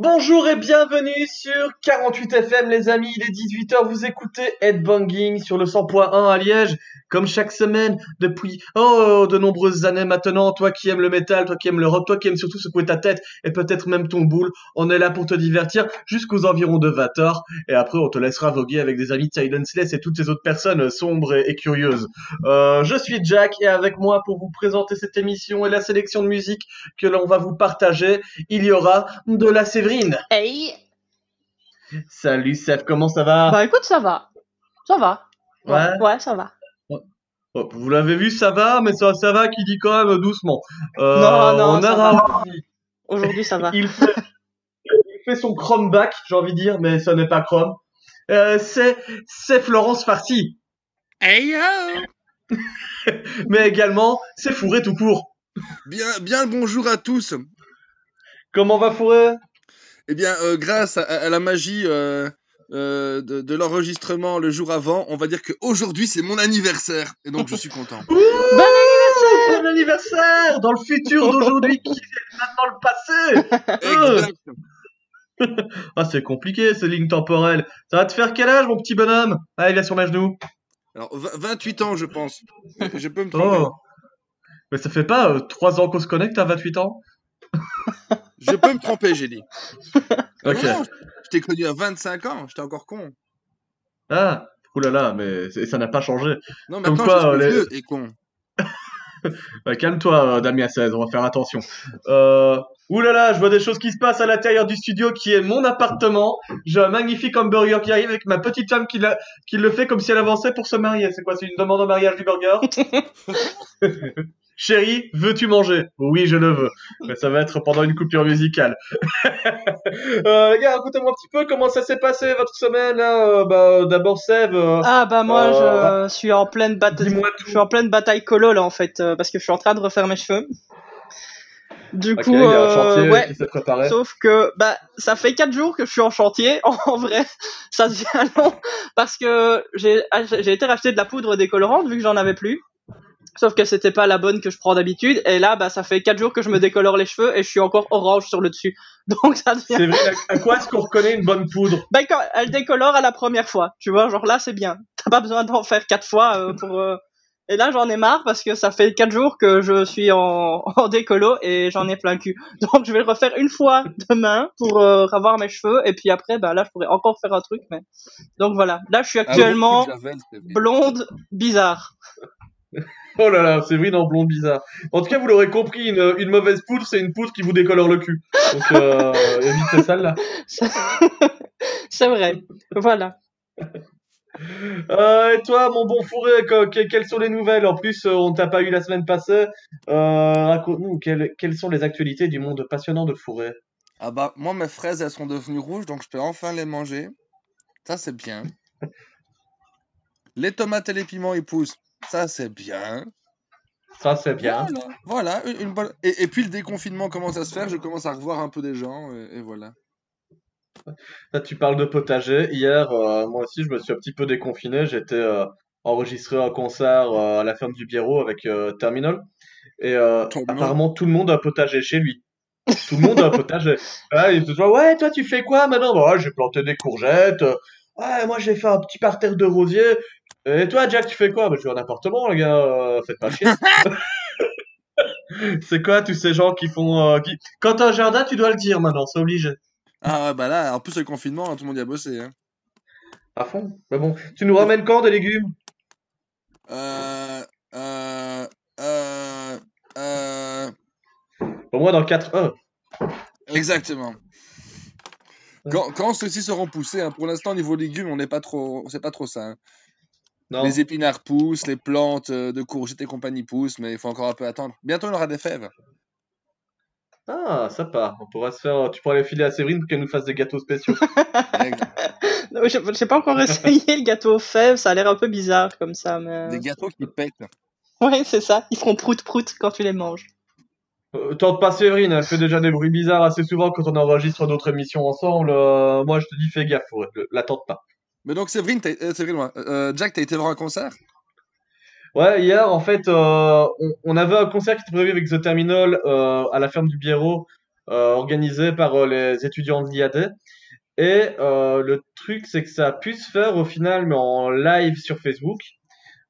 Bonjour et bienvenue sur 48 FM les amis, il est 18h, vous écoutez Headbanging sur le 100.1 à Liège, comme chaque semaine depuis oh de nombreuses années maintenant, toi qui aimes le métal, toi qui aimes le rock, toi qui aimes surtout secouer ta tête et peut-être même ton boule, on est là pour te divertir jusqu'aux environs de 20h et après on te laissera voguer avec des amis de Silenceless et toutes ces autres personnes sombres et, et curieuses. Euh, je suis Jack et avec moi pour vous présenter cette émission et la sélection de musique que l'on va vous partager, il y aura de la Séverine. Hey Salut Seth, comment ça va? Bah écoute, ça va. Ça va. Ouais? Ouais, ça va. Hop, Vous l'avez vu, ça va, mais ça, ça va qui dit quand même doucement. Euh, Non, non, on a Aujourd'hui, ça va. il fait, il fait son Chrome back, j'ai envie de dire, mais ce n'est pas Chrome. Euh, c'est, c'est Florence Farsi, Hey yo mais également c'est Fourré tout court. Bien, bien le bonjour à tous. Comment va Fourré? Eh bien, euh, grâce à, à la magie euh, euh, de, de l'enregistrement le jour avant, on va dire qu'aujourd'hui c'est mon anniversaire. Et donc je suis content. Ouh, Bon anniversaire Bon anniversaire Dans le futur d'aujourd'hui qui est maintenant le passé? Euh. Exact. Ah, c'est compliqué ces lignes temporelles. Ça va te faire quel âge, mon petit bonhomme? Allez, viens sur mes genoux. Alors, v- 28 ans, je pense. Je peux me tromper. Oh Mais ça fait pas 3 ans qu'on se connecte à 28 ans? Je peux me tromper, j'ai dit. Ah Ok. non, je t'ai connu à 25 ans, j'étais encore con. Ah, oulala, mais ça n'a pas changé. Non, Comme maintenant quoi, je suis les- vieux et con. Bah, Calme-toi, euh, Damien 16, on va faire attention. Euh... Oulala, je vois des choses qui se passent à l'intérieur du studio qui est mon appartement. J'ai un magnifique hamburger qui arrive avec ma petite femme qui, l'a- qui le fait comme si elle avançait pour se marier. C'est quoi C'est une demande en mariage du burger? Chérie, veux-tu manger? Oui, je le veux. Mais ça va être pendant une coupure musicale. euh, les gars, racontez-moi un petit peu comment ça s'est passé votre semaine. Là. Euh, bah, D'abord, Sève. euh, Ah bah moi, Euh, je suis en pleine bataille. Je suis en pleine bataille colo là en fait, euh, parce que je suis en train de refaire mes cheveux. Du coup, il y a un euh, chantier ouais. qui s'est préparé. Sauf que bah ça fait quatre jours que je suis en chantier. En vrai, ça devient long parce que j'ai j'ai été racheter de la poudre décolorante vu que j'en avais plus. Sauf que c'était pas la bonne que je prends d'habitude. Et là, bah ça fait quatre jours que je me décolore les cheveux et je suis encore orange sur le dessus. Donc ça devient. C'est vrai, à quoi est-ce qu'on reconnaît une bonne poudre? Bah quand elle décolore à la première fois, tu vois, genre là c'est bien. T'as pas besoin d'en faire quatre fois euh, pour. euh, Et là j'en ai marre parce que ça fait quatre jours que je suis en, en décolo et j'en ai plein le cul. Donc je vais le refaire une fois demain pour euh, avoir mes cheveux et puis après bah là je pourrais encore faire un truc mais. Donc voilà, là je suis Ah, actuellement blonde bizarre. Oh là là, c'est vrai, non, blond bizarre. En tout cas, vous l'aurez compris, une, une mauvaise poudre, c'est une poudre qui vous décolore le cul. Donc, euh, évitez ça là. c'est vrai. Voilà. Euh, et toi, mon bon fourré, que- que- quelles sont les nouvelles? En plus, euh, on t'a pas eu la semaine passée. Euh, Raconte-nous, quelles, quelles sont les actualités du monde passionnant de fourré? Ah bah, moi, mes fraises, elles sont devenues rouges, donc je peux enfin les manger. Ça, c'est bien. Les tomates et les piments, ils poussent. Ça, c'est bien. Ça, c'est bien. Voilà, voilà, une, bonne... et, et puis le déconfinement commence à se faire, je commence à revoir un peu des gens, et, et voilà. Là, tu parles de potager. Hier, euh, moi aussi, je me suis un petit peu déconfiné. J'étais euh, enregistré un concert euh, à la ferme du Biérot avec Terminal. Et apparemment, tout le monde a un potager chez lui. Tout le monde a un potager. Ah, il dit, ouais, toi, tu fais quoi maintenant? Bah, ouais, j'ai planté des courgettes. Ouais, moi, j'ai fait un petit parterre de rosiers. Et toi, Jack, tu fais quoi? Bah, je suis en appartement, les gars. euh, faites pas chier. C'est quoi tous ces gens qui font... euh, qui... Quand t'as un jardin, tu dois le dire maintenant, c'est obligé. Ah ouais, bah là, en plus le confinement, hein, tout le monde y a bossé. Hein. À fond. Mais bon, tu nous ramènes quand des légumes? Euh, euh, euh, euh, Au moins dans 4 heures. exactement. Quand, quand ceux-ci seront poussés, hein, pour l'instant, au niveau légumes, on n'est pas trop, c'est pas trop ça. hein. Non. Les épinards poussent, les plantes euh, de courgettes et compagnie poussent, mais il faut encore un peu attendre. Bientôt, on aura des fèves. Ah, sympa. On pourra se faire. Tu pourras les filer à Séverine pour qu'elle nous fasse des gâteaux spéciaux. Non, J'ai j'ai pas encore essayé le gâteau aux fèves, ça a l'air un peu bizarre comme ça, mais. Des gâteaux qui pètent. Ouais, c'est ça, ils feront prout-prout quand tu les manges. Euh, Tente pas Séverine, elle fait déjà des bruits bizarres assez souvent quand on enregistre d'autres émissions ensemble. Euh, moi, je te dis, fais gaffe, ouais, la tente pas. Mais donc, Séverine, euh, ouais. Euh, Jack, t'as été voir un concert? Ouais, hier, en fait, euh, on, avait un concert qui était prévu avec The Terminal euh, à la ferme du Biérot, euh, organisé par euh, les étudiants de l'IAD. Et euh, le truc, c'est que ça a pu se faire au final, mais en live sur Facebook.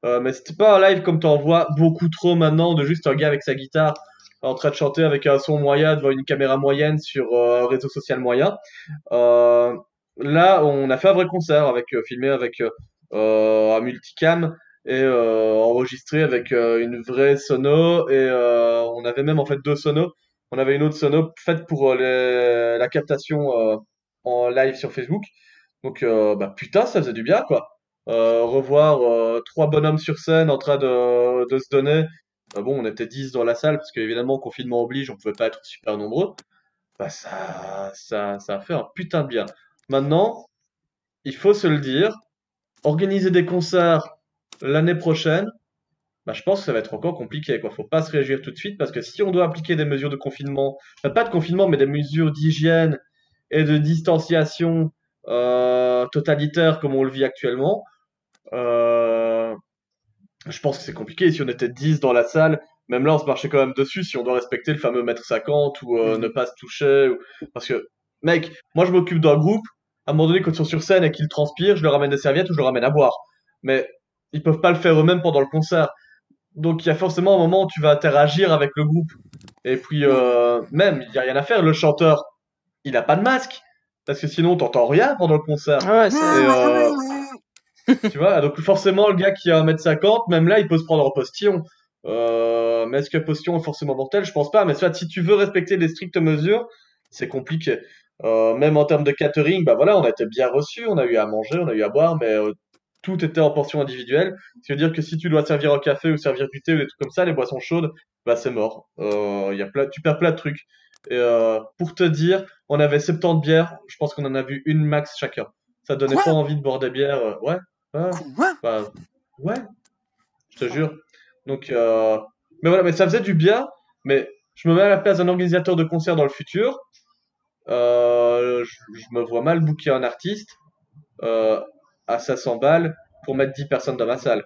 Euh, mais c'était pas un live comme t'en vois beaucoup trop maintenant, de juste un gars avec sa guitare en train de chanter avec un son moyen devant une caméra moyenne sur euh, un réseau social moyen. Euh, là, on a fait un vrai concert avec euh, filmé avec euh, euh, un multicam et enregistré avec une vraie sono et on avait même en fait deux sonos. On avait une autre sono faite pour la captation en live sur Facebook. Donc bah putain, ça faisait du bien quoi. Revoir trois bonhommes sur scène en train de, se donner. Bon, on était 10 dans la salle parce qu'évidemment confinement oblige, on pouvait pas être super nombreux. Bah ça ça ça a fait un putain de bien. Maintenant, il faut se le dire, organiser des concerts l'année prochaine, bah, je pense que ça va être encore compliqué, quoi. Faut pas se réagir tout de suite parce que si on doit appliquer des mesures de confinement, enfin, pas de confinement, mais des mesures d'hygiène et de distanciation euh, totalitaire comme on le vit actuellement, euh, je pense que c'est compliqué. Si on était 10 dans la salle, même là, on se marchait quand même dessus si on doit respecter le fameux mètre 50 ou euh, Mhm. ne pas se toucher. ou- Parce que, mec, moi je m'occupe d'un groupe. À un moment donné, quand ils sont sur scène et qu'ils transpirent, je leur ramène des serviettes ou je leur ramène à boire. Mais ils peuvent pas le faire eux-mêmes pendant le concert. Donc il y a forcément un moment où tu vas interagir avec le groupe. Et puis euh, même, il y a rien à faire. Le chanteur, il a pas de masque parce que sinon t'entends rien pendant le concert. Ah ouais, euh, tu vois, donc forcément le gars qui a 1m50, même là il peut se prendre en postillon. Euh, mais est-ce que postillon est forcément mortel? Je pense pas. Mais soit si tu veux respecter des strictes mesures, c'est compliqué. Euh, même en termes de catering, bah voilà, on a été bien reçus, on a eu à manger, on a eu à boire, mais euh, tout était en portion individuelle. Ce qui veut dire que si tu dois servir un café ou servir du thé ou des trucs comme ça, les boissons chaudes, bah c'est mort. Euh, y a plein, tu perds plein de trucs. Et euh, pour te dire, on avait 70 bières, je pense qu'on en a vu une max chacun. Ça donnait Quoi? pas envie de boire des bières. euh, ouais, bah, ouais, je te jure. Donc, euh, mais voilà, mais ça faisait du bien. Mais je me mets à la place d'un organisateur de concert dans le futur. Euh, je, je me vois mal booker un artiste euh, à 500 balles pour mettre 10 personnes dans ma salle.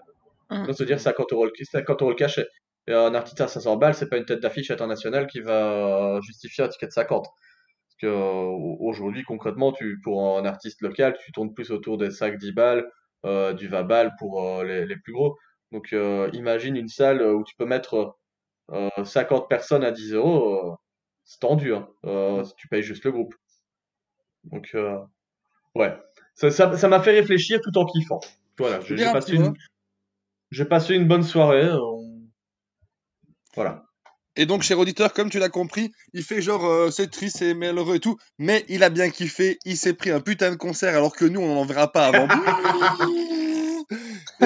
Mhm. Donc, se dire 50 euros le, 50 euros le cachet. Et un artiste à 500 balles, c'est pas une tête d'affiche internationale qui va justifier un ticket de 50. Parce que euh, aujourd'hui, concrètement, tu, pour un artiste local, tu tournes plus autour des 5-10 balles, euh, du 20 balles pour euh, les, les plus gros. Donc euh, imagine une salle où tu peux mettre euh, 50 personnes à 10 euros, euh, c'est tendu, hein, euh, tu payes juste le groupe. Donc euh, ouais, ça ça- ça m'a fait réfléchir tout en kiffant. Voilà, j'ai passé une, j'ai passé une bonne soirée. euh, Voilà. Et donc, cher auditeur, comme tu l'as compris, il fait genre euh, c'est triste, c'est malheureux et tout, mais il a bien kiffé, il s'est pris un putain de concert alors que nous on n'en verra pas avant.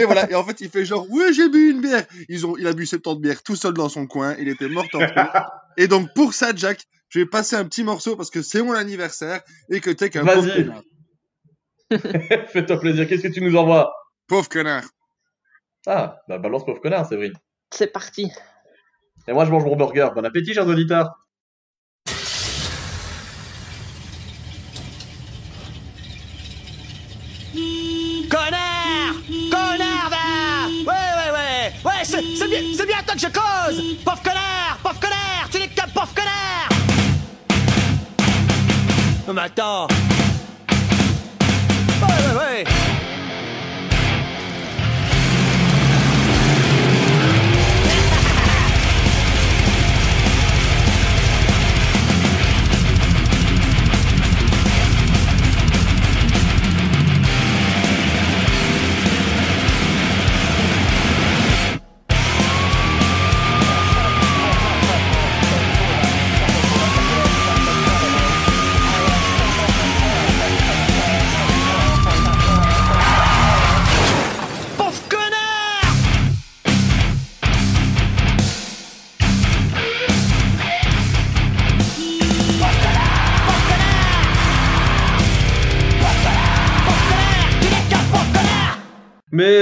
et voilà, et en fait il fait genre ouais j'ai bu une bière. Ils ont, il a bu 70 bières tout seul dans son coin, il était mort en. Et donc pour ça Jack, je vais passer un petit morceau parce que c'est mon anniversaire et que t'es qu'un pauvre connard. Fais-toi plaisir. Qu'est-ce que tu nous envoies? Pauvre connard. Ah, bah balance pauvre connard, Séverine. C'est parti. Et moi, je mange mon burger. Bon appétit, chers auditeurs. C'est bien, à toi que je cause. Pauvre connard Pauvre connard Tu n'es qu'un pauvre Non, mais attends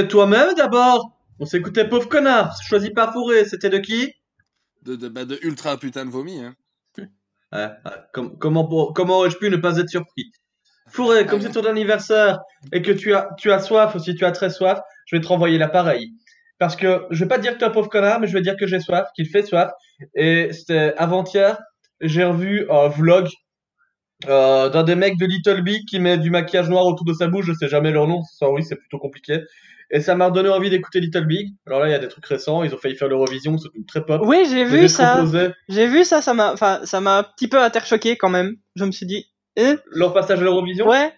Toi-même d'abord? On s'écoutait pauvre connard, choisi par Fourré, c'était de qui? De, de, bah, de ultra putain de vomi, hein. Ouais, com- comment pour- comment aurais-je pu ne pas être surpris? Fourré, comme Ah c'est ton anniversaire et que tu as, tu as soif aussi, tu as très soif, je vais te renvoyer l'appareil. Parce que je vais pas te dire que tu es un pauvre connard, mais je vais dire que j'ai soif, qu'il fait soif. Et c'était avant-hier, j'ai revu un vlog euh, d'un des mecs de Little Big qui met du maquillage noir autour de sa bouche, je sais jamais leur nom, ça oui, c'est plutôt compliqué. Et ça m'a redonné envie d'écouter Little Big. Alors là, il y a des trucs récents, ils ont failli faire l'Eurovision, c'est une très pop. Oui, j'ai vu ça. J'ai vu ça, ça m'a, enfin, ça m'a un petit peu interchoqué quand même. Je me suis dit, eh, leur passage à l'Eurovision? ouais.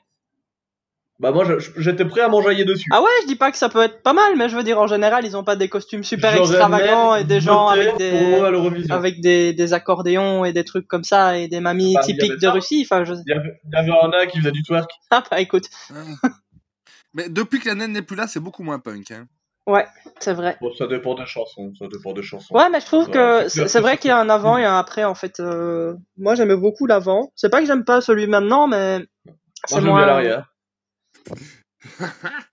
Bah moi, j'étais prêt à m'enjailler dessus. Ah ouais, je dis pas que ça peut être pas mal, mais je veux dire en général, ils ont pas des costumes super extravagants et des gens avec des avec accordéons et des trucs comme ça et des mamies Bah, typiques de ça. Russie. Enfin, je... Il y avait, il y avait un qui faisait du twerk. ah bah écoute. Mais depuis que la naine n'est plus là, c'est beaucoup moins punk, hein. c'est vrai. Bon, ça dépend des chansons, ça dépend des chansons. Ouais, mais je trouve Ouais, que c'est vrai qu'il y a un avant et un après en fait. Euh, Moi, j'aimais beaucoup l'avant. C'est pas que j'aime pas celui maintenant, mais c'est moins. l'arrière.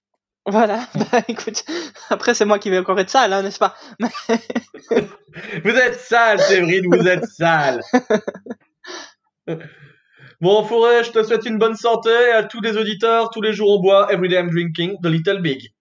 Voilà. Bah écoute, après c'est moi qui vais encore être sale, hein, n'est-ce pas? Vous êtes sale, Séverine, vous êtes sale. Bon, Fourré, je te souhaite une bonne santé et à tous les auditeurs, tous les jours on boit Everyday I'm Drinking de Little Big.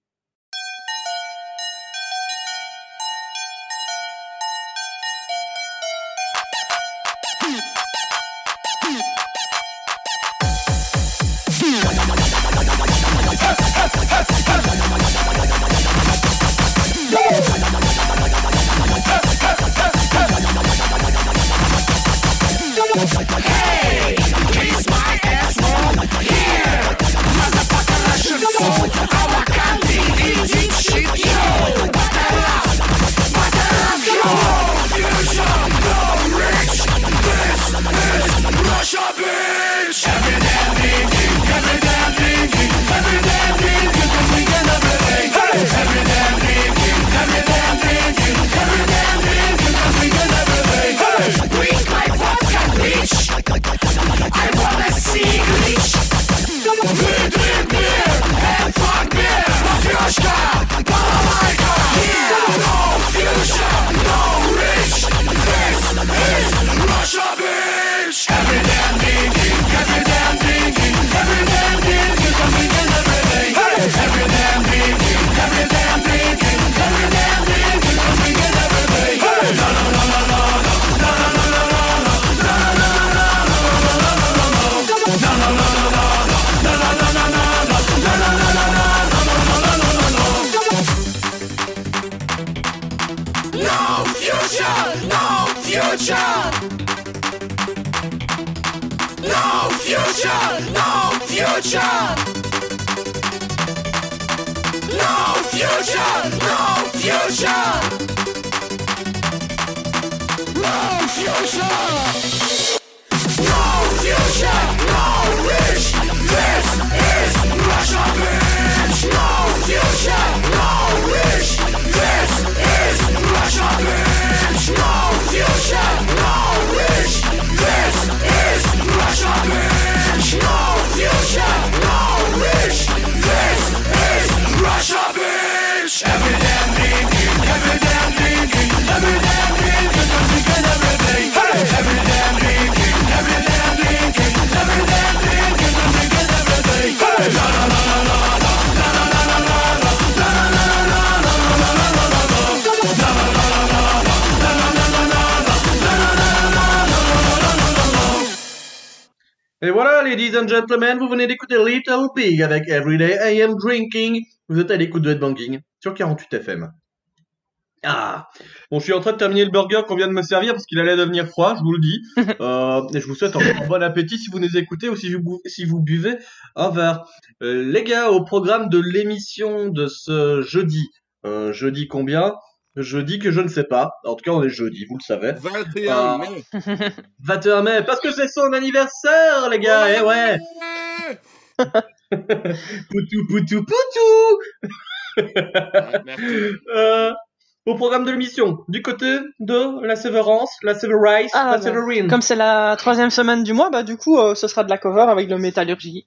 Avec Everyday I Am Drinking. Vous êtes à l'écoute de Headbanging sur 48 FM. Ah, bon, je suis en train de terminer le burger qu'on vient de me servir parce qu'il allait devenir froid, je vous le dis. Euh, et je vous souhaite encore bon appétit si vous nous écoutez ou si vous, bou- si vous buvez un verre. Euh, les gars, au programme de l'émission de ce jeudi, euh, jeudi combien? Jeudi que je ne sais pas. En tout cas, on est jeudi, vous le savez. 21 Ah. mai. 21 mai, parce que c'est son anniversaire, les gars, eh ouais Poutou, poutou, poutou euh, Au programme de l'émission, du côté de la Sévérance, la Séverice, Ah, la bah, Séverine. Comme c'est la troisième semaine du mois, bah du coup, euh, ce sera de la cover avec le métallurgie.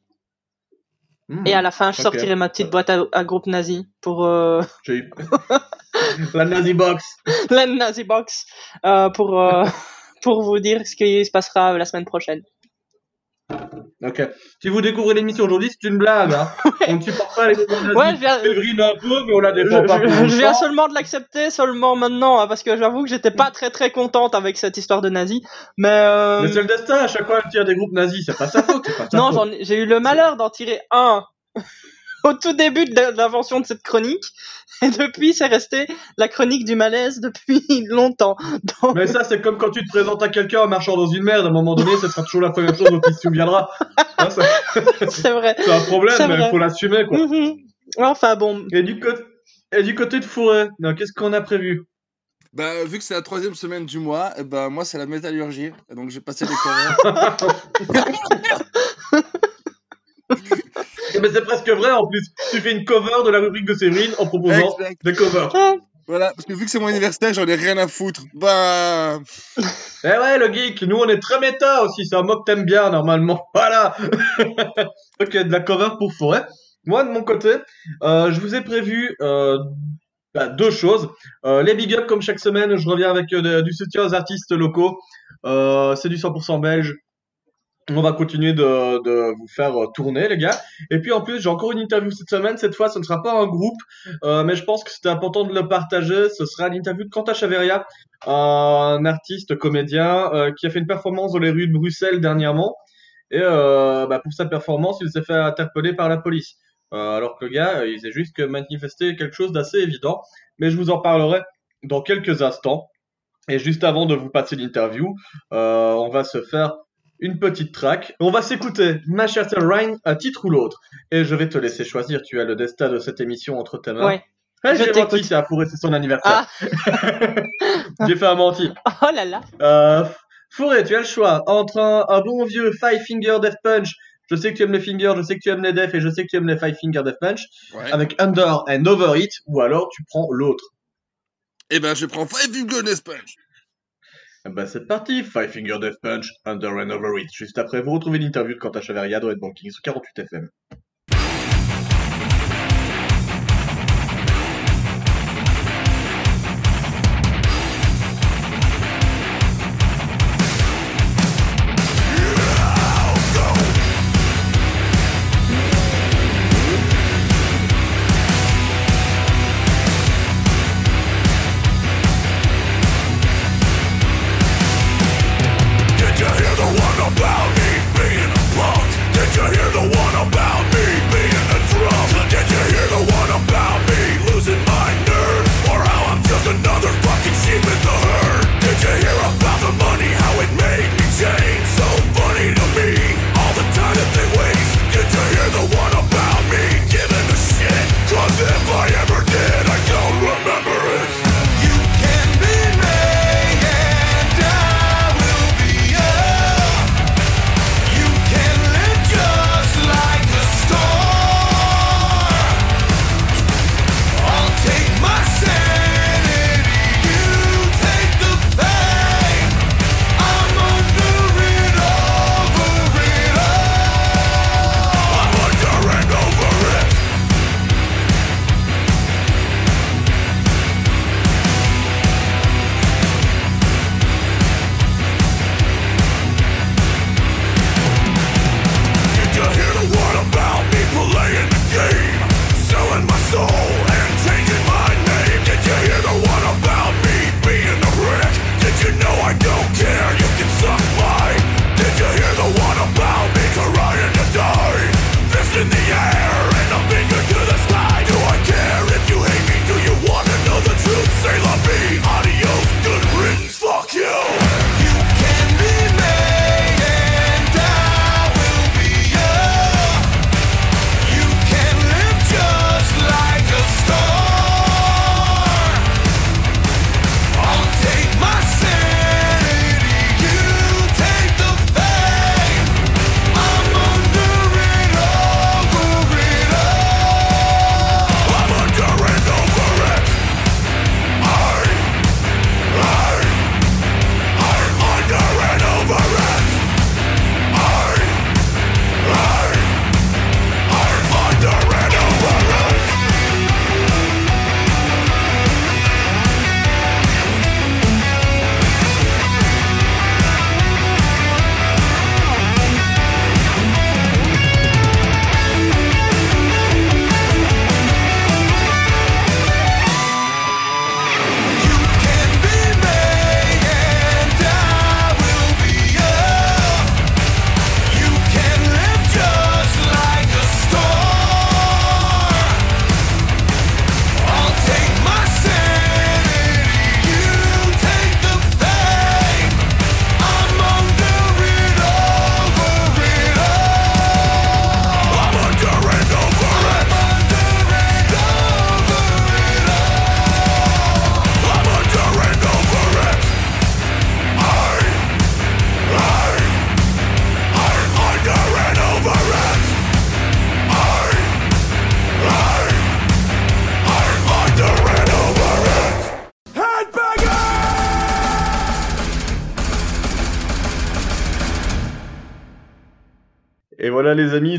Hmm, Et à la fin, je sortirai ma petite boîte à, à groupe nazi pour euh, j'ai eu- La Nazi Box. la Nazi Box euh, pour euh, pour vous dire ce qui se passera la semaine prochaine. Ok. Si vous découvrez l'émission aujourd'hui, c'est une blague. Hein. On ne supporte pas les groupes nazis. Ouais, je viens, un peu, mais on la je, défend pas. pour je- je viens seulement de l'accepter seulement maintenant hein, parce que j'avoue que j'étais pas très très contente avec cette histoire de nazi. Mais, euh, Mais c'est le destin, à chaque fois elle tire des groupes nazis, c'est pas sa faute, pas sa non, j'ai eu le malheur d'en tirer un au tout début de l'invention de cette chronique. Et depuis, c'est resté la chronique du malaise depuis longtemps. Donc, Mais ça, c'est comme quand tu te présentes à quelqu'un en marchant dans une merde, à un moment donné, ce sera toujours la première chose dont il se souviendra. Hein, c'est c'est vrai. c'est un problème, mais il faut l'assumer, quoi. Mhm. Enfin bon, Et du, côté Et du côté de Fourré, qu'est-ce qu'on a prévu? Bah, vu que c'est la troisième semaine du mois, ben, moi, c'est la métallurgie. Et donc, j'ai passé les covers. Eh ben, c'est presque vrai, en plus. Tu fais une cover de la rubrique de Séverine en proposant Exact. des covers. Voilà, parce que vu que c'est mon anniversaire, j'en ai rien à foutre. Bah, Eh ouais, le geek, nous on est très méta aussi, c'est un mot que t'aimes bien normalement. Voilà Ok, de la cover pour Forêt. Moi, de mon côté, euh, je vous ai prévu euh, bah, deux choses. Euh, les big up, comme chaque semaine, je reviens avec du soutien aux artistes locaux. C'est du 100% belge. On va continuer de, vous faire euh, tourner, les gars. Et puis en plus, j'ai encore une interview cette semaine. Cette fois, ce ne sera pas un groupe, euh, mais je pense que c'était important de le partager. Ce sera l'interview de Quentin Chaveria, un artiste comédien euh, qui a fait une performance dans les rues de Bruxelles dernièrement. Et euh, bah, pour sa performance, il s'est fait interpeller par la police. Euh, alors que le gars, euh, il faisait juste que manifester quelque chose d'assez évident. Mais je vous en parlerai dans quelques instants. Et juste avant de vous passer l'interview, euh, on va se faire une petite track. On va s'écouter Ma chère Ryan, un titre ou l'autre. Et je vais te laisser choisir. Tu as le destin de cette émission entre tes mains. ouais. Ah, j'ai menti, c'est à Fourré, c'est son anniversaire. Ah. j'ai fait un menti. Oh là là. Euh, Fourré, tu as le choix entre un, un bon vieux Five Finger Death Punch. Je sais que tu aimes les fingers, je sais que tu aimes les death et je sais que tu aimes les Five Finger Death Punch. ouais. Avec Under and Over It, ou alors tu prends l'autre. Eh ben, je prends Five Finger Death Punch. Ben c'est parti, Five Finger Death Punch, Under and Over It. Juste après, vous retrouvez l'interview de Quentin Chaveria dans Red Banking sur 48 FM.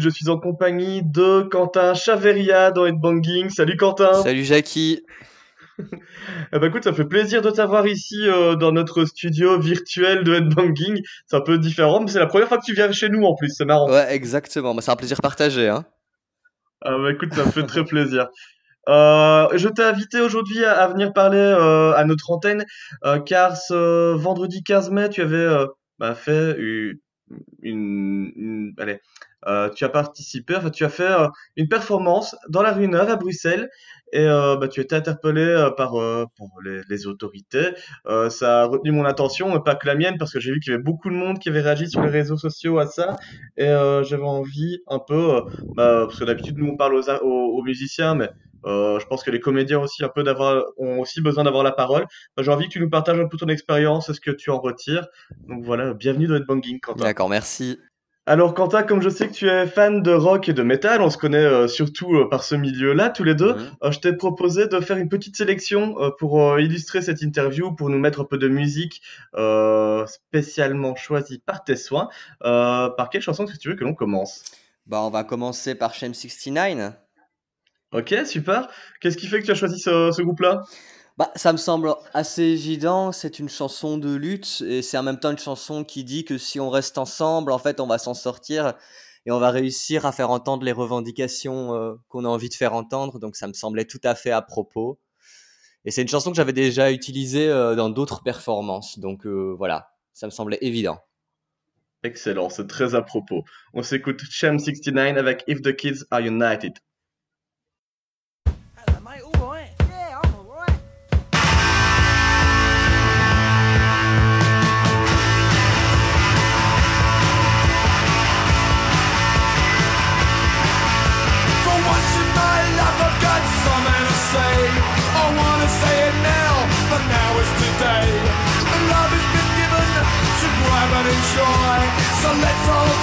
Je suis en compagnie de Quentin Chaveria dans Headbanging. Salut Quentin Salut Jackie. Eh ben écoute, ça fait plaisir de t'avoir ici euh, dans notre studio virtuel de Headbanging. C'est un peu différent, mais c'est la première fois que tu viens chez nous en plus, c'est marrant. Ouais, exactement. Bah, c'est un plaisir partagé. Hein. Ah bah écoute, ça me fait très plaisir. Euh, je t'ai invité aujourd'hui à, à venir parler euh, à notre antenne, car ce vendredi 15 mai, tu avais bah, fait une, une, une- allez, euh, tu as participé, enfin tu as fait euh, une performance dans la rue Neuve à Bruxelles, et euh, bah, tu été interpellé euh, par, les, autorités. Ça a retenu mon attention, mais pas que la mienne, parce que j'ai vu qu'il y avait beaucoup de monde qui avait réagi sur les réseaux sociaux à ça, et j'avais envie un peu, bah, parce que d'habitude nous on parle aux, musiciens, mais je pense que les comédiens aussi un peu d'avoir ont aussi besoin d'avoir la parole. Bah, J'ai envie que tu nous partages un peu ton expérience ce que tu en retires. Donc voilà, bienvenue dans Headbanging, Quentin. D'accord, merci. Alors Quentin, comme je sais que tu es fan de rock et de métal, on se connaît euh, surtout euh, par ce milieu-là tous les deux. Euh, je t'ai proposé de faire une petite sélection pour illustrer cette interview, pour nous mettre un peu de musique spécialement choisie par tes soins. Par quelle chanson est-ce que tu veux que l'on commence? Bah, on va commencer par Shame 69. Ok, super. Qu'est-ce qui fait que tu as choisi ce, ce groupe-là? Bah, ça me semble assez évident. C'est une chanson de lutte et c'est en même temps une chanson qui dit que si on reste ensemble, en fait, on va s'en sortir et on va réussir à faire entendre les revendications euh, qu'on a envie de faire entendre. Donc, ça me semblait tout à fait à propos. Et c'est une chanson que j'avais déjà utilisée euh, dans d'autres performances. Donc, euh, voilà, ça me semblait évident. Excellent, c'est très à propos. On s'écoute Sham 69 avec If the Kids Are United. Let's all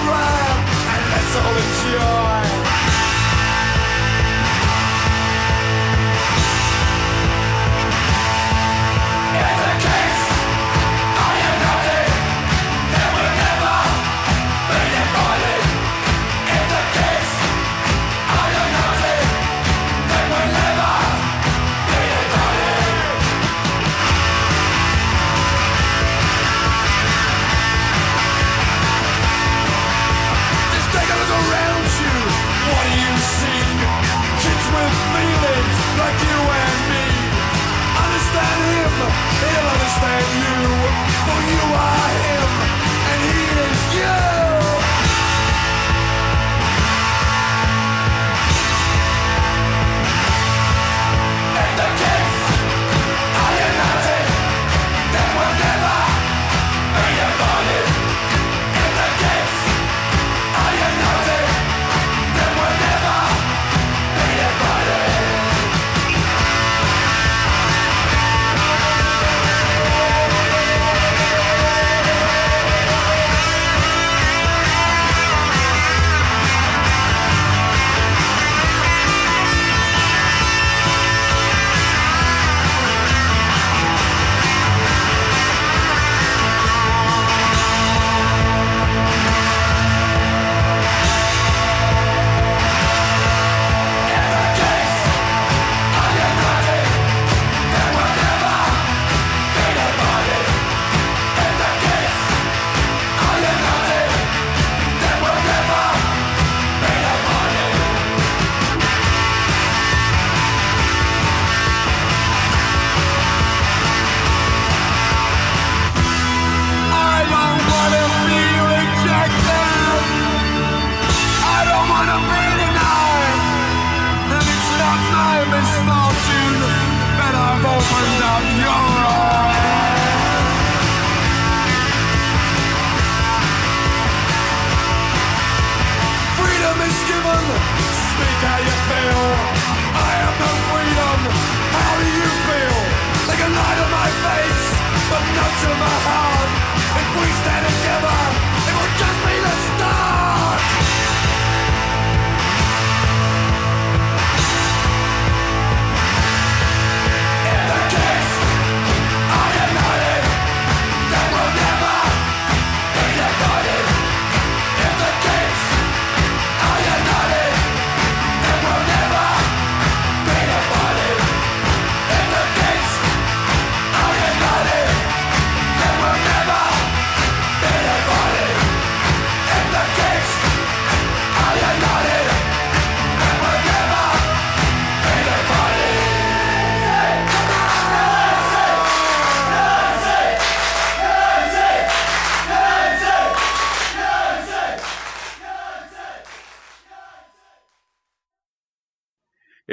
he'll you. For you are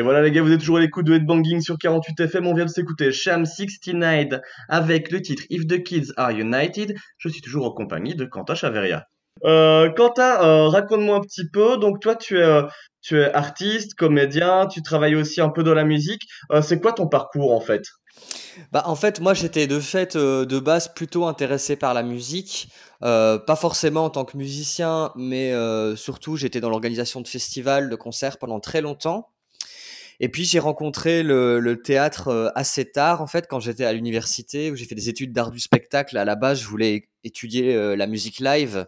Et voilà les gars, vous êtes toujours à l'écoute de Headbanging sur 48 FM. On vient de s'écouter Sham 69 avec le titre If the Kids Are United. Je suis toujours en compagnie de Quentin Chaveria. Euh, euh, raconte-moi un petit peu. Donc toi, tu es, euh, tu es artiste, comédien, tu travailles aussi un peu dans la musique. Euh, c'est quoi ton parcours en fait? Bah, en fait, moi, j'étais de fait de base plutôt intéressé par la musique. Pas forcément en tant que musicien, mais surtout, j'étais dans l'organisation de festivals, de concerts pendant très longtemps. Et puis, j'ai rencontré le, le théâtre euh, assez tard, en fait, quand j'étais à l'université, où j'ai fait des études d'art du spectacle. À la base, je voulais étudier euh, la musique live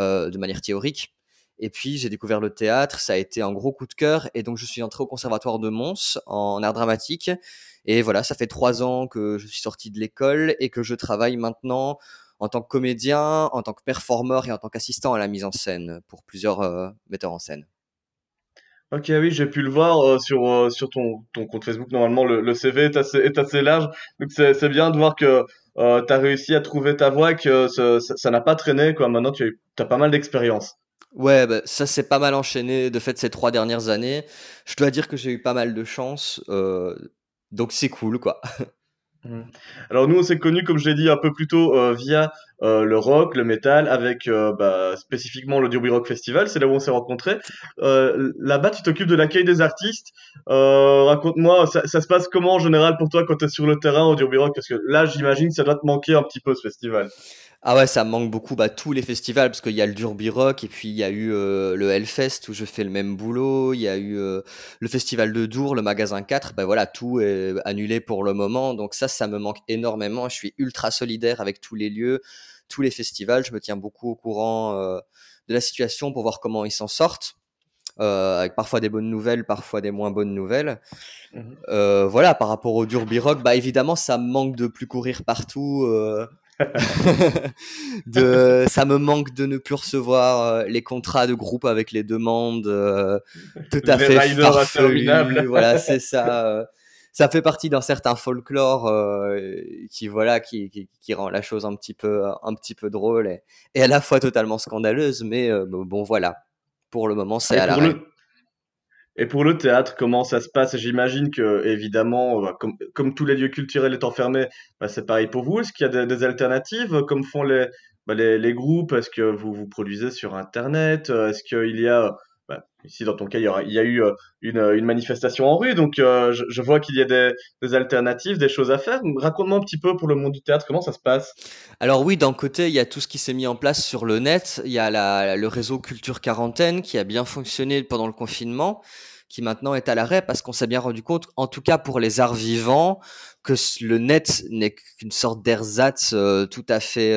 euh, de manière théorique. Et puis, j'ai découvert le théâtre. Ça a été un gros coup de cœur. Et donc, je suis entré au conservatoire de Mons en art dramatique. Et voilà, ça fait trois ans que je suis sorti de l'école et que je travaille maintenant en tant que comédien, en tant que performeur et en tant qu'assistant à la mise en scène pour plusieurs euh, metteurs en scène. Ok, oui, j'ai pu le voir euh, sur, euh, sur ton, ton compte Facebook. Normalement, le, le CV est assez, est assez large. Donc, c'est, c'est bien de voir que euh, tu as réussi à trouver ta voie et que ce- ça ça n'a pas traîné. Quoi. Maintenant, tu as pas mal d'expérience. Ouais, bah, ça s'est pas mal enchaîné de fait ces trois dernières années. Je dois dire que j'ai eu pas mal de chance, euh, donc c'est cool quoi. Mhm. Alors nous, on s'est connus, comme je l'ai dit un peu plus tôt, euh, via euh, le rock, le métal, avec euh, bah, spécifiquement le Derby Rock Festival. C'est là où on s'est rencontrés. Euh, là-bas, tu t'occupes de l'accueil des artistes. Euh, raconte-moi, ça, ça se passe comment en général pour toi quand tu es sur le terrain au Derby Rock? Parce que là, j'imagine ça doit te manquer un petit peu ce festival. Ah ouais, ça me manque beaucoup bah, tous les festivals parce qu'il y a le Derby Rock et puis il y a eu le Hellfest où je fais le même boulot, il y a eu le festival de Dour, le magasin 4, bah voilà, tout est annulé pour le moment. Donc ça, ça me manque énormément. Je suis ultra solidaire avec tous les lieux, tous les festivals. Je me tiens beaucoup au courant euh, de la situation pour voir comment ils s'en sortent. euh, avec parfois des bonnes nouvelles, parfois des moins bonnes nouvelles. Mhm. Euh, voilà, par rapport au Derby Rock, bah évidemment, ça me manque de plus courir partout. euh, de, ça me manque de ne plus recevoir les contrats de groupe avec les demandes tout à Les fait farfelues. Voilà, c'est ça. Ça fait partie d'un certain folklore euh, qui voilà qui, qui, qui rend la chose un petit peu un petit peu drôle et, et à la fois totalement scandaleuse, mais euh, bon voilà. Pour le moment, c'est à l'arrêt. le, et pour le théâtre, comment ça se passe? J'imagine que, évidemment, euh, comme, comme tous les lieux culturels étant fermés, bah, c'est pareil pour vous. Est-ce qu'il y a des, des alternatives, comme font les, bah, les, les groupes? Est-ce que vous vous produisez sur Internet? Est-ce qu'il y a, bah, ici dans ton cas, il y a eu euh, une, manifestation en rue, donc euh, je, vois qu'il y a des, alternatives, des choses à faire. Raconte-moi un petit peu pour le monde du théâtre, comment ça se passe? Alors oui, d'un côté, il y a tout ce qui s'est mis en place sur le net. Il y a le réseau Culture Quarantaine qui a bien fonctionné pendant le confinement, qui maintenant est à l'arrêt parce qu'on s'est bien rendu compte, en tout cas pour les arts vivants, que le net n'est qu'une sorte d'ersatz euh, tout à fait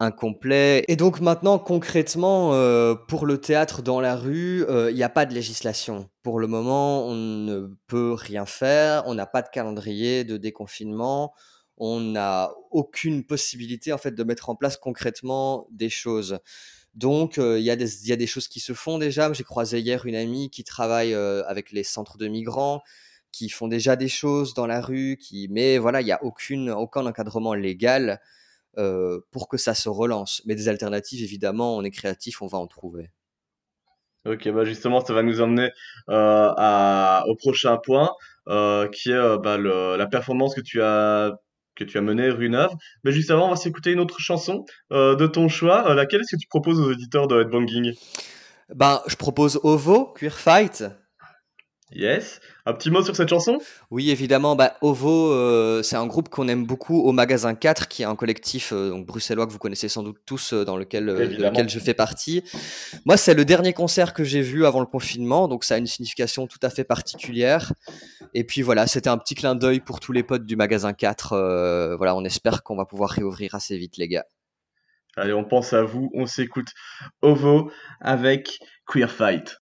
incomplet. Et donc maintenant, concrètement, euh, pour le théâtre dans la rue, euh, il n'y a pas de législation. Pour le moment, on ne peut rien faire, on n'a pas de calendrier de déconfinement on n'a aucune possibilité en fait de mettre en place concrètement des choses. Donc euh, il y, a des- il y a des choses qui se font déjà. J'ai croisé hier une amie qui travaille avec les centres de migrants, qui font déjà des choses dans la rue, qui... mais voilà, il n'y a aucune, aucun encadrement légal euh, pour que ça se relance. Mais des alternatives, évidemment, on est créatif, on va en trouver. Ok, bah justement, ça va nous emmener euh, à, au prochain point, euh, qui est bah, le, la performance que tu as que tu as menée, Rue Neuve. Mais juste avant, on va s'écouter une autre chanson de ton choix. Laquelle est-ce que tu proposes aux auditeurs de Headbanging? Ben, je propose OVO, Queer Fight. Yes. Un petit mot sur cette chanson? Oui, évidemment, bah, OVO, euh, c'est un groupe qu'on aime beaucoup au Magasin 4, qui est un collectif euh, donc bruxellois que vous connaissez sans doute tous, euh, dans lequel, de Évidemment. lequel je fais partie. Moi, c'est le dernier concert que j'ai vu avant le confinement, donc ça a une signification tout à fait particulière. Et puis voilà, c'était un petit clin d'œil pour tous les potes du Magasin 4. euh, voilà, on espère qu'on va pouvoir réouvrir assez vite, les gars. Allez, on pense à vous, on s'écoute Ovo avec Queer Fight.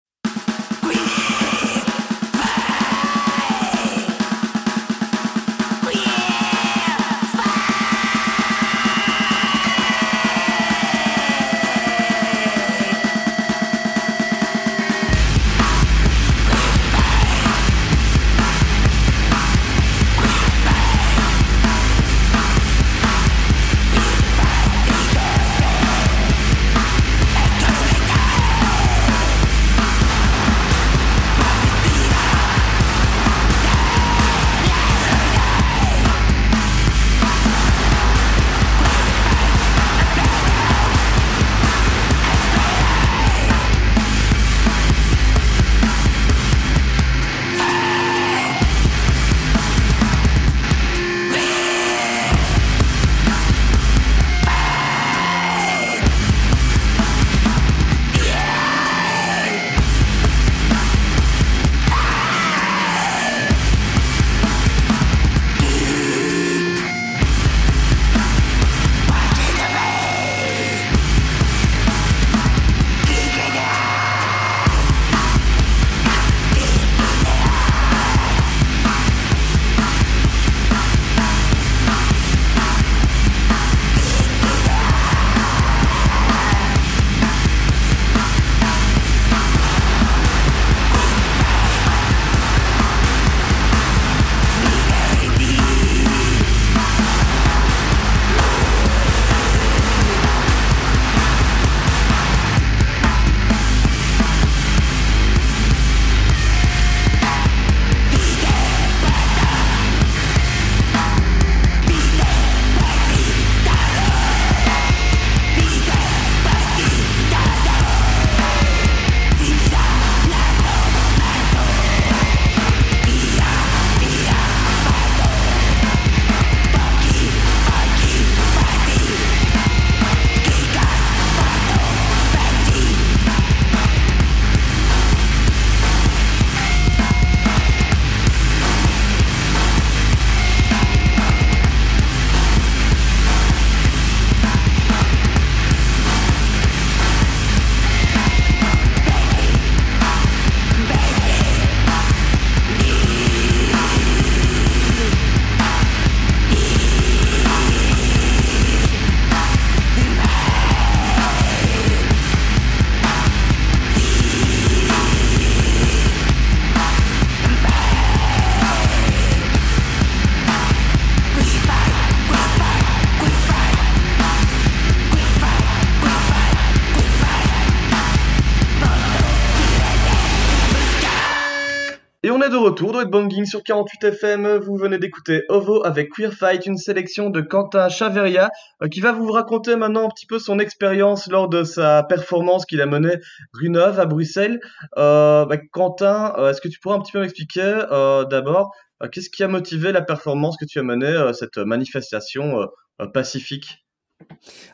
Retour dans Headbanging sur 48 FM. Vous venez d'écouter Ovo avec Queer Fight, une sélection de Quentin Chaveria euh, qui va vous raconter maintenant un petit peu son expérience lors de sa performance qu'il a menée rue à Bruxelles. Euh, bah, Quentin, euh, est-ce que tu pourrais un petit peu m'expliquer d'abord qu'est-ce qui a motivé la performance que tu as menée, cette manifestation pacifique?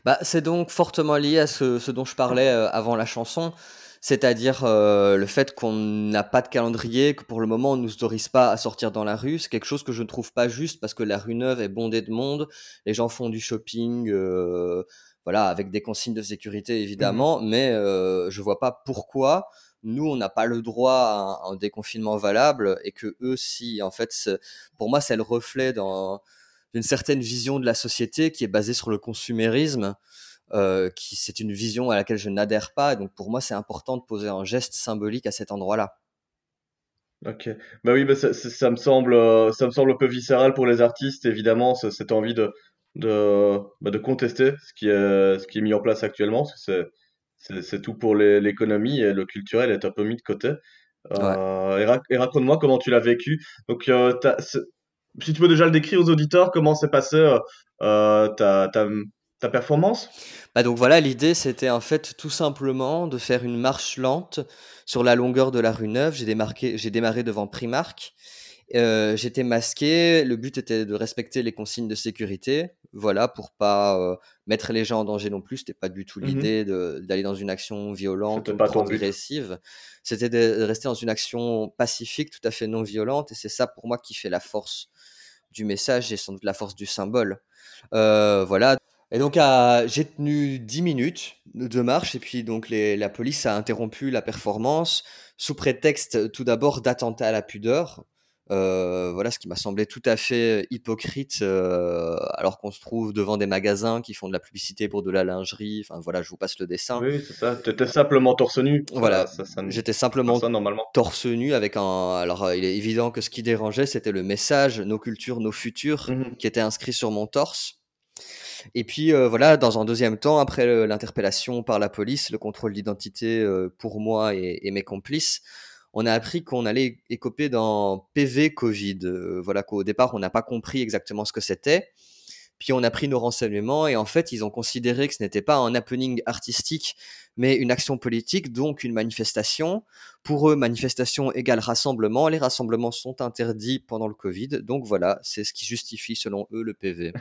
Bah, c'est donc fortement lié à ce, dont je parlais avant la chanson, c'est-à-dire euh, le fait qu'on n'a pas de calendrier, que pour le moment on ne nous autorise pas à sortir dans la rue. C'est quelque chose que je ne trouve pas juste parce que la rue Neuve est bondée de monde, les gens font du shopping, euh, voilà, avec des consignes de sécurité évidemment, mais euh, je vois pas pourquoi nous on n'a pas le droit à un, un déconfinement valable et que eux si. En fait, pour moi c'est le reflet d'une certaine vision de la société qui est basée sur le consumérisme, euh, qui c'est une vision à laquelle je n'adhère pas. Donc pour moi, c'est important de poser un geste symbolique à cet endroit-là. Ok. Bah oui, bah ça, ça- ça me semble, euh, ça me semble un peu viscéral pour les artistes, évidemment, ce- cette envie de, de, bah, de contester ce qui est, ce qui est mis en place actuellement, parce que c'est, tout pour l'économie et le culturel est un peu mis de côté. Ouais. Euh, et, rac- et raconte-moi comment tu l'as vécu. Donc, euh, si tu peux déjà le décrire aux auditeurs, comment s'est passé euh, euh, ta, ta, ta performance? Bah donc voilà, l'idée c'était en fait tout simplement de faire une marche lente sur la longueur de la rue Neuve. J'ai démarqué, j'ai démarré devant Primark. Euh, j'étais masqué. Le but était de respecter les consignes de sécurité, voilà, pour pas euh, mettre les gens en danger non plus. C'était pas du tout Mhm. l'idée de- d'aller dans une action violente C'était ou pas transgressive. C'était de rester dans une action pacifique, tout à fait non violente. Et c'est ça pour moi qui fait la force du message et sans doute la force du symbole. Euh, voilà. Et donc, à- j'ai tenu 10 minutes de marche, et puis donc les- la police a interrompu la performance sous prétexte tout d'abord d'attentat à la pudeur. Euh, voilà, ce qui m'a semblé tout à fait hypocrite, euh, alors qu'on se trouve devant des magasins qui font de la publicité pour de la lingerie. Enfin voilà, je vous passe le dessin. Oui, c'est ça. T'étais simplement torse nu. Ça- Voilà, ça, ça ne j'étais pas simplement ça normalement. torse nu avec un. Alors, euh, il est évident que ce qui dérangeait, c'était le message Nos cultures, nos futurs, Mhm. qui était inscrit sur mon torse. Et puis euh, voilà, dans un deuxième temps, après l'interpellation par la police, le contrôle d'identité euh, pour moi et, mes complices, on a appris qu'on allait écoper dans PV Covid. Euh, voilà qu'au départ, on n'a pas compris exactement ce que c'était. Puis on a pris nos renseignements et en fait, ils ont considéré que ce n'était pas un happening artistique, mais une action politique, donc une manifestation. Pour eux, manifestation égale rassemblement. Les rassemblements sont interdits pendant le Covid. Donc voilà, c'est ce qui justifie selon eux le PV.